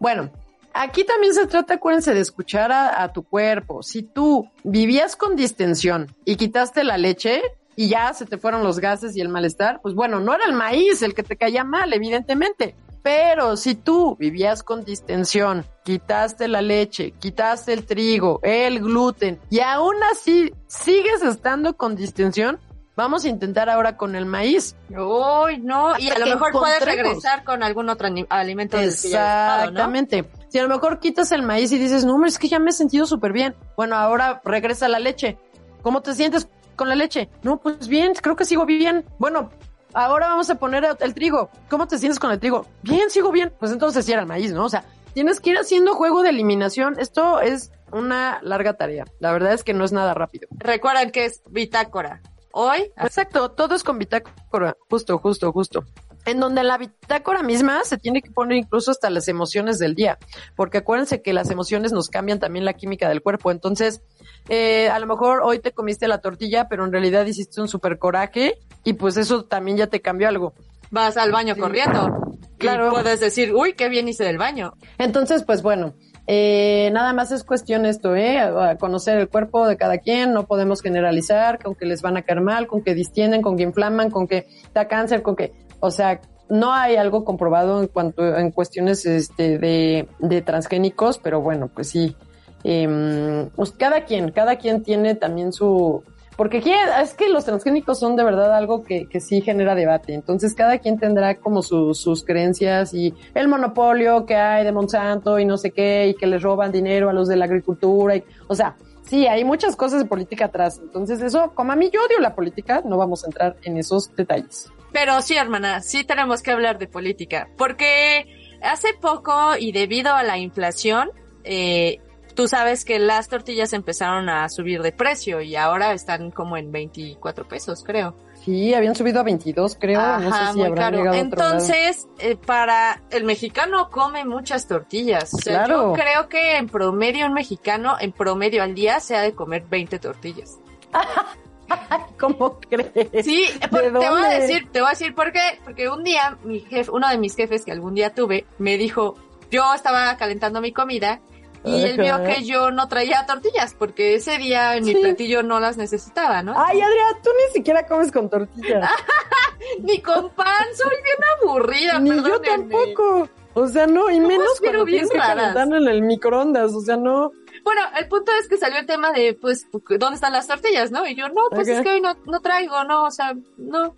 [SPEAKER 3] Bueno, aquí también se trata, acuérdense, de escuchar a tu cuerpo. Si tú vivías con distensión y quitaste la leche, y ya se te fueron los gases y el malestar, pues bueno, no era el maíz el que te caía mal, evidentemente. Pero si tú vivías con distensión, quitaste la leche, quitaste el trigo, el gluten y aún así sigues estando con distensión, vamos a intentar ahora con el maíz.
[SPEAKER 2] Uy, no, y a lo mejor puedes regresar con algún otro alimento
[SPEAKER 3] Exactamente. Si a lo mejor quitas el maíz y dices, no, es que ya me he sentido súper bien. Bueno, ahora regresa la leche. ¿Cómo te sientes? Con la leche? No, pues bien, creo que sigo bien. Bueno, ahora vamos a poner el trigo. ¿Cómo te sientes con el trigo? Bien, sigo bien. Pues entonces sí era el maíz, ¿no? O sea, tienes que ir haciendo juego de eliminación. Esto es una larga tarea. La verdad es que no es nada rápido.
[SPEAKER 2] Recuerden que es bitácora. Hoy.
[SPEAKER 3] Exacto, todo es con bitácora. Justo, justo, justo en donde la bitácora misma se tiene que poner incluso hasta las emociones del día, porque acuérdense que las emociones nos cambian también la química del cuerpo, entonces eh, a lo mejor hoy te comiste la tortilla, pero en realidad hiciste un super coraje y pues eso también ya te cambió algo.
[SPEAKER 2] Vas al baño corriendo. Claro. Y puedes decir, uy, qué bien hice del baño.
[SPEAKER 3] Entonces, pues bueno, eh, nada más es cuestión esto, ¿eh? conocer el cuerpo de cada quien, no podemos generalizar con que les van a caer mal, con que distienden, con que inflaman, con que da cáncer, con que o sea, no hay algo comprobado en cuanto en cuestiones este, de, de transgénicos, pero bueno, pues sí. Eh, pues cada quien, cada quien tiene también su, porque es que los transgénicos son de verdad algo que, que sí genera debate. Entonces cada quien tendrá como sus creencias y el monopolio que hay de Monsanto y no sé qué, y que les roban dinero a los de la agricultura. Y, o sea, sí, hay muchas cosas de política atrás. Entonces eso, como a mí yo odio la política, no vamos a entrar en esos detalles.
[SPEAKER 2] Pero sí, hermana, sí tenemos que hablar de política, porque hace poco y debido a la inflación, eh, tú sabes que las tortillas empezaron a subir de precio y ahora están como en 24 pesos, creo.
[SPEAKER 3] Sí, habían subido a 22, creo. no sé si habrán llegado
[SPEAKER 2] Entonces, eh, para el mexicano come muchas tortillas. O sea, yo creo que en promedio un mexicano, en promedio al día, se ha de comer 20 tortillas.
[SPEAKER 3] ¿Cómo crees?
[SPEAKER 2] Sí, por-
[SPEAKER 3] ¿De
[SPEAKER 2] te voy a decir, te voy a decir por qué. Porque un día, mi jefe, uno de mis jefes que algún día tuve, me dijo, yo estaba calentando mi comida y él vio que yo no traía tortillas porque ese día en mi
[SPEAKER 3] Sí.
[SPEAKER 2] platillo no las necesitaba, ¿no?
[SPEAKER 3] Ay, Adrián, tú ni siquiera comes con tortilla.
[SPEAKER 2] Ni con pan, soy bien aburrida,
[SPEAKER 3] ni yo tampoco. O sea, no, y menos cuando
[SPEAKER 2] bien
[SPEAKER 3] tienes que
[SPEAKER 2] raras.
[SPEAKER 3] calentarlo en el microondas, o sea, no.
[SPEAKER 2] Bueno, el punto es que salió el tema de, pues, ¿dónde están las tortillas, no? Y yo, no, pues es que hoy no, no traigo, no, o sea, no.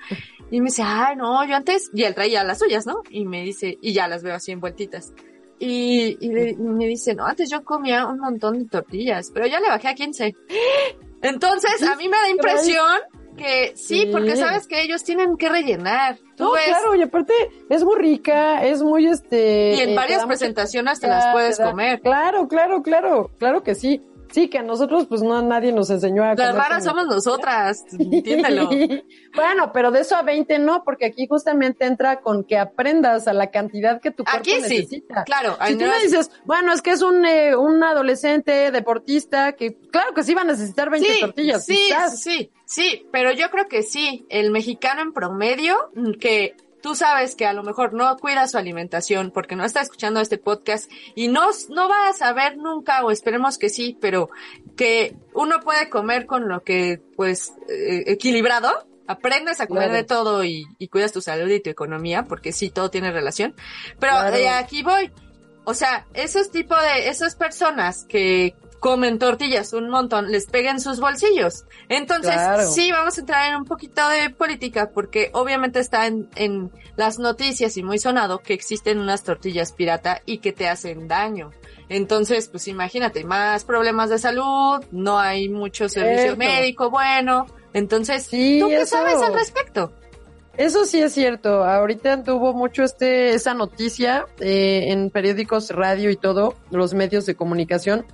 [SPEAKER 2] Y me dice, ay, no, yo antes, y él traía las suyas, ¿no? Y me dice, y ya las veo así envueltitas. Y, y, le- y me dice, no, antes yo comía un montón de tortillas, pero ya le bajé a 15. Entonces, a mí me da impresión que sí,
[SPEAKER 3] Sí.
[SPEAKER 2] porque sabes que ellos tienen que rellenar. Tú
[SPEAKER 3] No,
[SPEAKER 2] ves,
[SPEAKER 3] claro, y aparte es muy rica, es muy este.
[SPEAKER 2] y en
[SPEAKER 3] eh,
[SPEAKER 2] varias presentaciones te las puedes
[SPEAKER 3] te da-
[SPEAKER 2] comer.
[SPEAKER 3] Claro, claro, claro, claro que sí. Sí, que a nosotros, pues no, nadie nos enseñó a
[SPEAKER 2] Las
[SPEAKER 3] comer
[SPEAKER 2] raras somos nosotras, entiéndelo.
[SPEAKER 3] bueno, pero de eso a 20 no, porque aquí justamente entra con que aprendas a la cantidad que tu cuerpo
[SPEAKER 2] Aquí sí,
[SPEAKER 3] necesita.
[SPEAKER 2] claro.
[SPEAKER 3] Si tú me
[SPEAKER 2] nuevas-
[SPEAKER 3] dices, bueno, es que es un, eh, un adolescente deportista que, claro que sí va a necesitar 20 tortillas,
[SPEAKER 2] Sí,
[SPEAKER 3] quizás.
[SPEAKER 2] sí, sí, pero yo creo que sí, el mexicano en promedio, que tú sabes que a lo mejor no cuida su alimentación porque no está escuchando este podcast y no, no va a saber nunca, o esperemos que sí, pero que uno puede comer con lo que, pues, eh, equilibrado, aprendes a comer
[SPEAKER 3] Claro.
[SPEAKER 2] de todo y, y cuidas tu salud y tu economía, porque sí, todo tiene relación. Pero
[SPEAKER 3] Claro.
[SPEAKER 2] de aquí voy. O sea, esos tipo de, esas personas que comen tortillas un montón, les peguen sus bolsillos. Entonces,
[SPEAKER 3] Claro.
[SPEAKER 2] sí, vamos a entrar en un poquito de política, porque obviamente está en, en las noticias y muy sonado que existen unas tortillas pirata y que te hacen daño. Entonces, pues imagínate, más problemas de salud, no hay mucho servicio médico bueno. Entonces,
[SPEAKER 3] Sí,
[SPEAKER 2] ¿tú qué
[SPEAKER 3] eso.
[SPEAKER 2] sabes al respecto?
[SPEAKER 3] Eso sí es cierto. Ahorita tuvo mucho este esa noticia eh, en periódicos, radio y todo, los medios de comunicación,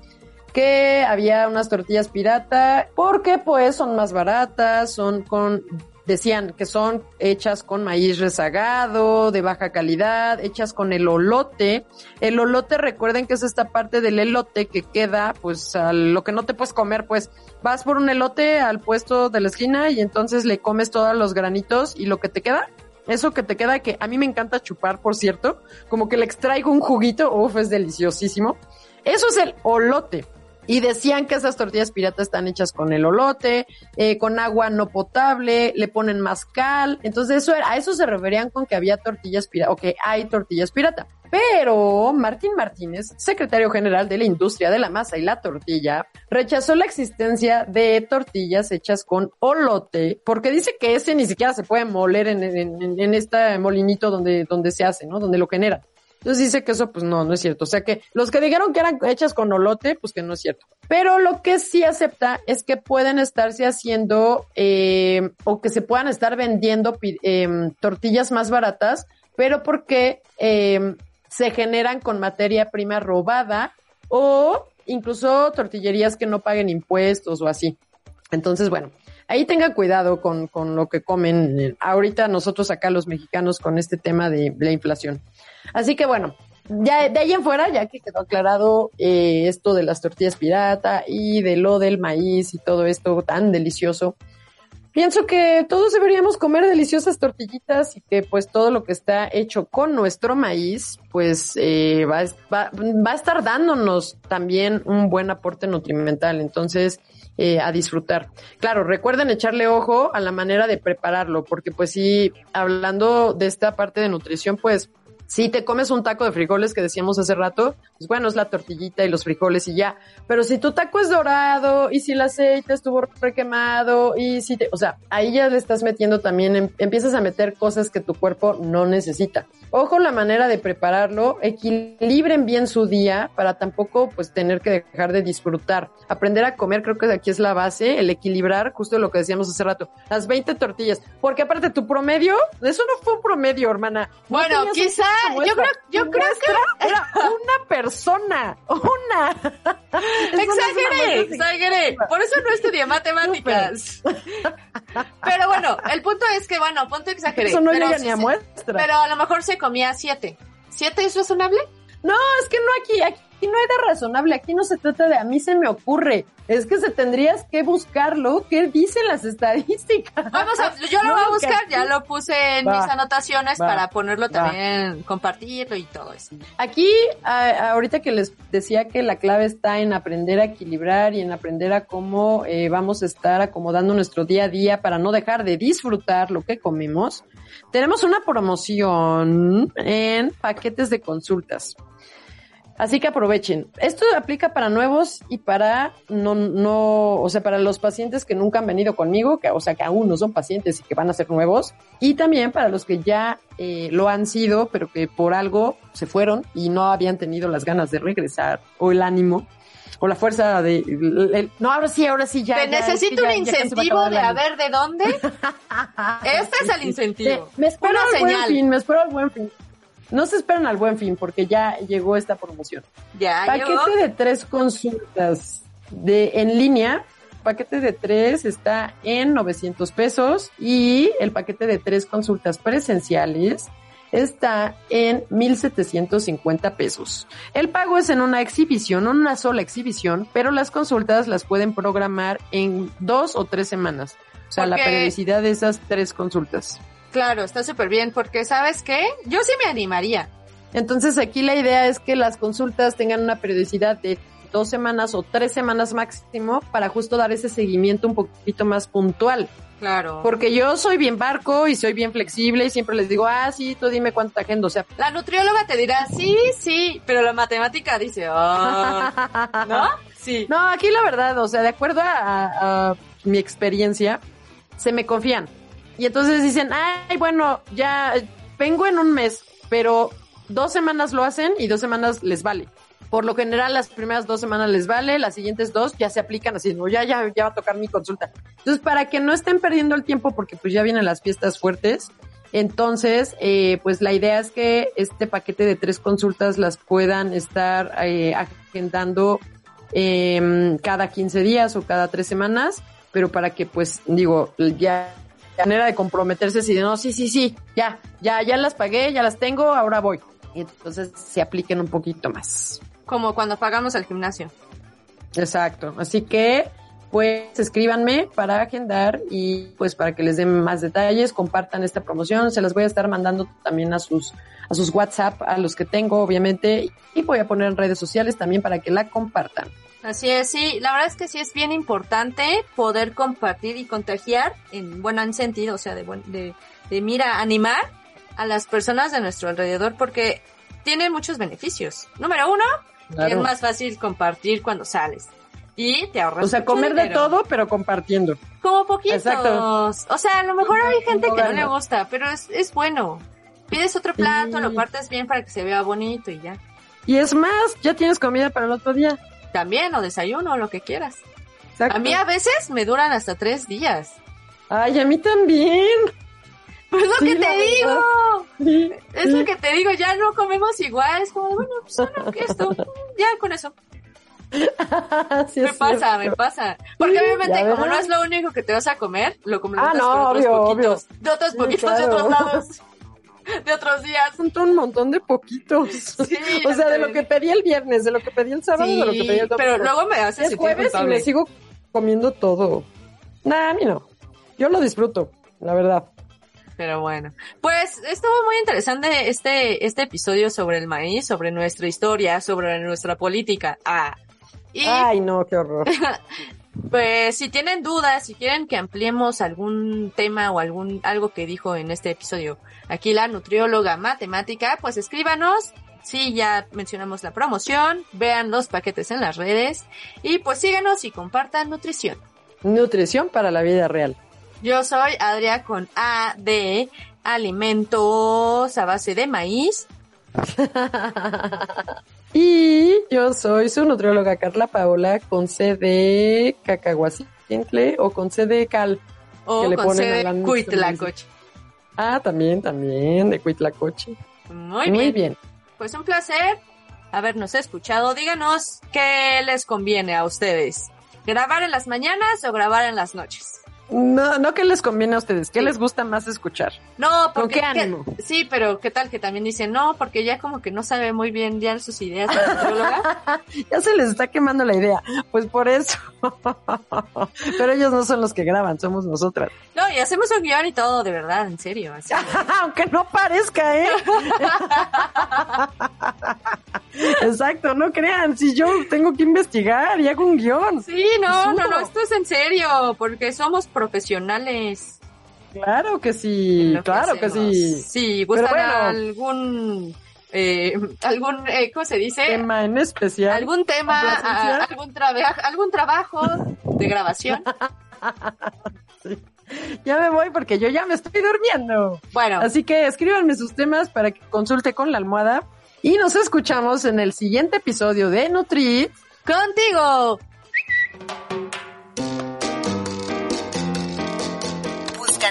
[SPEAKER 3] que había unas tortillas pirata porque pues son más baratas, son con decían que son hechas con maíz rezagado, de baja calidad, hechas con el olote. El olote, recuerden que es esta parte del elote que queda, pues, a lo que no te puedes comer, pues, vas por un elote al puesto de la esquina y entonces le comes todos los granitos y lo que te queda, eso que te queda, que a mí me encanta chupar, por cierto, como que le extraigo un juguito, uff, es deliciosísimo. Eso es el olote. Y decían que esas tortillas piratas están hechas con el olote, eh, con agua no potable, le ponen mascal. Entonces eso era, a eso se referían con que había tortillas pirata, o que hay tortillas pirata. Pero Martín Martínez, secretario general de la industria de la masa y la tortilla, rechazó la existencia de tortillas hechas con olote, porque dice que ese ni siquiera se puede moler en, en, en- en este molinito donde, donde se hace, ¿no? Donde lo genera. Entonces dice que eso, pues no, no es cierto. O sea que los que dijeron que eran hechas con olote, pues que no es cierto. Pero lo que sí acepta es que pueden estarse haciendo eh, o que se puedan estar vendiendo em, tortillas más baratas, pero porque em, se generan con materia prima robada o incluso tortillerías que no paguen impuestos o así. Entonces, bueno, ahí tengan cuidado con, con lo que comen ahorita nosotros acá los mexicanos con este tema de la inflación. Así que bueno, ya de ahí en fuera, ya que quedó aclarado eh, esto de las tortillas pirata y de lo del maíz y todo esto tan delicioso, pienso que todos deberíamos comer deliciosas tortillitas y que pues todo lo que está hecho con nuestro maíz, pues eh, va, va- va a estar dándonos también un buen aporte nutrimental. Entonces, eh, a disfrutar. Claro, recuerden echarle ojo a la manera de prepararlo, porque pues sí, hablando de esta parte de nutrición, pues si te comes un taco de frijoles que decíamos hace rato, pues bueno, es la tortillita y los frijoles y ya. Pero si tu taco es dorado y si el aceite estuvo requemado y si te, o sea, ahí ya le estás metiendo también, em- empiezas a meter cosas que tu cuerpo no necesita. Ojo la manera de prepararlo, equilibren bien su día para tampoco pues tener que dejar de disfrutar. Aprender a comer creo que aquí es la base, el equilibrar, justo lo que decíamos hace rato, las 20 tortillas, porque aparte tu promedio, eso no fue un promedio, hermana. No
[SPEAKER 2] Bueno,
[SPEAKER 3] tenías
[SPEAKER 2] yo creo- yo creo
[SPEAKER 3] muestra Era una persona, una.
[SPEAKER 2] Exageré, exageré. Por eso no estudié matemáticas. Pero bueno, el punto es que, bueno, punto exageré.
[SPEAKER 3] Eso no llega
[SPEAKER 2] sí
[SPEAKER 3] ni a muestra.
[SPEAKER 2] Pero a lo mejor se comía siete. ¿Siete es razonable?
[SPEAKER 3] No, es que no aquí, aquí no hay de razonable, aquí no se trata de a mí se me ocurre, es que se tendrías que buscarlo, ¿qué dicen las estadísticas?
[SPEAKER 2] Vamos a, yo lo
[SPEAKER 3] No,
[SPEAKER 2] voy a buscar,
[SPEAKER 3] aquí-
[SPEAKER 2] ya lo puse en
[SPEAKER 3] Va,
[SPEAKER 2] mis anotaciones
[SPEAKER 3] va,
[SPEAKER 2] para ponerlo
[SPEAKER 3] va.
[SPEAKER 2] también, compartirlo y todo eso.
[SPEAKER 3] Aquí, a- ahorita que les decía que la clave está en aprender a equilibrar y en aprender a cómo eh, vamos a estar acomodando nuestro día a día para no dejar de disfrutar lo que comemos, tenemos una promoción en paquetes de consultas. Así que aprovechen. Esto aplica para nuevos y para no, no, o sea, para los pacientes que nunca han venido conmigo, que, o sea, que aún no son pacientes y que van a ser nuevos, y también para los que ya eh, lo han sido, pero que por algo se fueron y no habían tenido las ganas de regresar, o el ánimo, o la fuerza de, el- el- no, ahora sí, ahora sí, ya.
[SPEAKER 2] Te
[SPEAKER 3] ya, es que
[SPEAKER 2] necesito un
[SPEAKER 3] ya
[SPEAKER 2] incentivo de a ver de dónde. Este es el incentivo.
[SPEAKER 3] Me espero
[SPEAKER 2] Una
[SPEAKER 3] al buen fin, me espero al buen fin. No se esperen al buen fin porque ya llegó esta promoción.
[SPEAKER 2] Ya
[SPEAKER 3] Paquete
[SPEAKER 2] llegó.
[SPEAKER 3] de tres consultas de en línea. Paquete de tres está en 900 pesos y el paquete de tres consultas presenciales está en 1750 pesos. El pago es en una exhibición, una sola exhibición, pero las consultas las pueden programar en dos o tres semanas. O sea, la periodicidad de esas tres consultas.
[SPEAKER 2] Claro, está súper bien, porque ¿sabes qué? Yo sí me animaría.
[SPEAKER 3] Entonces aquí la idea es que las consultas tengan una periodicidad de dos semanas o tres semanas máximo para justo dar ese seguimiento un poquito más puntual.
[SPEAKER 2] Claro.
[SPEAKER 3] Porque yo soy bien barco y soy bien flexible y siempre les digo, ah, sí, tú dime cuánta agenda. O sea,
[SPEAKER 2] La nutrióloga te dirá, sí, sí, pero la matemática dice, "Ah", ¿no? Sí.
[SPEAKER 3] no, aquí la verdad, o sea, de acuerdo a, a- a mi experiencia, se me confían. Y entonces dicen, ay, bueno, ya vengo en un mes, pero dos semanas lo hacen y dos semanas les vale. Por lo general, las primeras dos semanas les vale, las siguientes dos ya se aplican así, no, ya, ya, ya va a tocar mi consulta. Entonces, para que no estén perdiendo el tiempo, porque pues ya vienen las fiestas fuertes, entonces, eh, pues la idea es que este paquete de tres consultas las puedan estar eh, agendando eh, cada 15 días o cada tres semanas, pero para que pues digo, ya manera de comprometerse si no, sí, sí, sí, ya, ya, ya las pagué, ya las tengo, ahora voy. Y entonces se apliquen un poquito más.
[SPEAKER 2] Como cuando pagamos al gimnasio.
[SPEAKER 3] Exacto. Así que, pues, escríbanme para agendar y pues para que les den más detalles, compartan esta promoción. Se las voy a estar mandando también a sus, a sus WhatsApp, a los que tengo, obviamente, y voy a poner en redes sociales también para que la compartan.
[SPEAKER 2] Así es, sí, la verdad es que sí es bien importante poder compartir y contagiar en buen sentido, o sea, de, de, de mira, animar a las personas de nuestro alrededor porque tiene muchos beneficios. Número uno,
[SPEAKER 3] Claro.
[SPEAKER 2] es más fácil compartir cuando sales. Y te ahorras
[SPEAKER 3] O sea, comer de todo, pero compartiendo.
[SPEAKER 2] Como poquitos.
[SPEAKER 3] Exacto.
[SPEAKER 2] O sea, a lo mejor hay gente que no
[SPEAKER 3] Bueno.
[SPEAKER 2] le gusta, pero es, es bueno. Pides otro plato,
[SPEAKER 3] Sí.
[SPEAKER 2] lo partes bien para que se vea bonito y ya.
[SPEAKER 3] Y es más, ya tienes comida para el otro día.
[SPEAKER 2] También, o desayuno, o lo que quieras.
[SPEAKER 3] Exacto.
[SPEAKER 2] A mí a veces me duran hasta tres días.
[SPEAKER 3] Ay, a mí también.
[SPEAKER 2] Pues lo
[SPEAKER 3] Sí,
[SPEAKER 2] que te digo.
[SPEAKER 3] Sí,
[SPEAKER 2] Es
[SPEAKER 3] sí.
[SPEAKER 2] lo que te digo, ya no comemos igual. Es como, bueno, pues bueno, que esto, ya con eso.
[SPEAKER 3] Sí,
[SPEAKER 2] Me
[SPEAKER 3] es
[SPEAKER 2] pasa,
[SPEAKER 3] cierto.
[SPEAKER 2] me pasa. Porque obviamente, como no es lo único que te vas a comer, lo complementas
[SPEAKER 3] Ah, no,
[SPEAKER 2] con otros
[SPEAKER 3] obvio,
[SPEAKER 2] poquitos. De otros poquitos de otros lados. De otros días.
[SPEAKER 3] Son un montón de poquitos.
[SPEAKER 2] Sí,
[SPEAKER 3] o sea, de lo que pedí el viernes, de lo que pedí el sábado, de lo que pedí el
[SPEAKER 2] Sí,
[SPEAKER 3] domingo.
[SPEAKER 2] pero luego me hace sentir
[SPEAKER 3] jueves y me sigo comiendo todo. Nah, a mí no. Yo lo disfruto, la verdad.
[SPEAKER 2] Pero bueno, pues estuvo muy interesante este, este episodio sobre el maíz, sobre nuestra historia, sobre nuestra política. Ah. Y
[SPEAKER 3] Ay, no, qué horror.
[SPEAKER 2] pues si tienen dudas, si quieren que ampliemos algún tema o algún algo que dijo en este episodio aquí la nutrióloga matemática, pues escríbanos. Sí, ya mencionamos la promoción, vean los paquetes en las redes y pues síganos y compartan nutrición.
[SPEAKER 3] Nutrición para la vida real.
[SPEAKER 2] Yo soy Adria con A de alimentos a base de maíz.
[SPEAKER 3] Y yo soy su nutrióloga Carla Paola con C de cacahuacintle o con C de cal.
[SPEAKER 2] O
[SPEAKER 3] Que le
[SPEAKER 2] con
[SPEAKER 3] ponen
[SPEAKER 2] C de
[SPEAKER 3] la
[SPEAKER 2] Cuitlacoche.
[SPEAKER 3] Ah, también, también, de Cuitlacoche.
[SPEAKER 2] Muy,
[SPEAKER 3] Muy
[SPEAKER 2] bien.
[SPEAKER 3] bien.
[SPEAKER 2] Pues un placer habernos escuchado. Díganos qué les conviene a ustedes. ¿Grabar en las mañanas o grabar en las noches?
[SPEAKER 3] No, no que les conviene a ustedes, ¿qué
[SPEAKER 2] Sí.
[SPEAKER 3] les gusta más escuchar?
[SPEAKER 2] No,
[SPEAKER 3] ¿Con
[SPEAKER 2] porque
[SPEAKER 3] qué ánimo?
[SPEAKER 2] que- sí, pero qué tal que también dicen no, porque ya como que no sabe muy bien ya sus ideas la.
[SPEAKER 3] Ya se les está quemando la idea. Pues por eso. Pero ellos no son los que graban, somos nosotras.
[SPEAKER 2] No, y hacemos un guion y todo, de verdad, en serio. así.
[SPEAKER 3] Aunque no parezca, ¿eh? Exacto, no crean. Si yo tengo que investigar y hago un guion.
[SPEAKER 2] Sí, no, no, no, esto es en serio, porque somos profesionales.
[SPEAKER 3] Claro que sí, claro que sí.
[SPEAKER 2] Sí, gustan
[SPEAKER 3] bueno.
[SPEAKER 2] algún, eh, algún, eh, ¿cómo se dice?
[SPEAKER 3] Tema en especial.
[SPEAKER 2] algún tema, a- algún, trabajo algún trabajo de grabación.
[SPEAKER 3] Ya me voy porque yo ya me estoy durmiendo.
[SPEAKER 2] Bueno,
[SPEAKER 3] Así que escríbanme sus temas para que consulte con la almohada. Y nos escuchamos en el siguiente episodio de Nutrit.
[SPEAKER 2] contigo.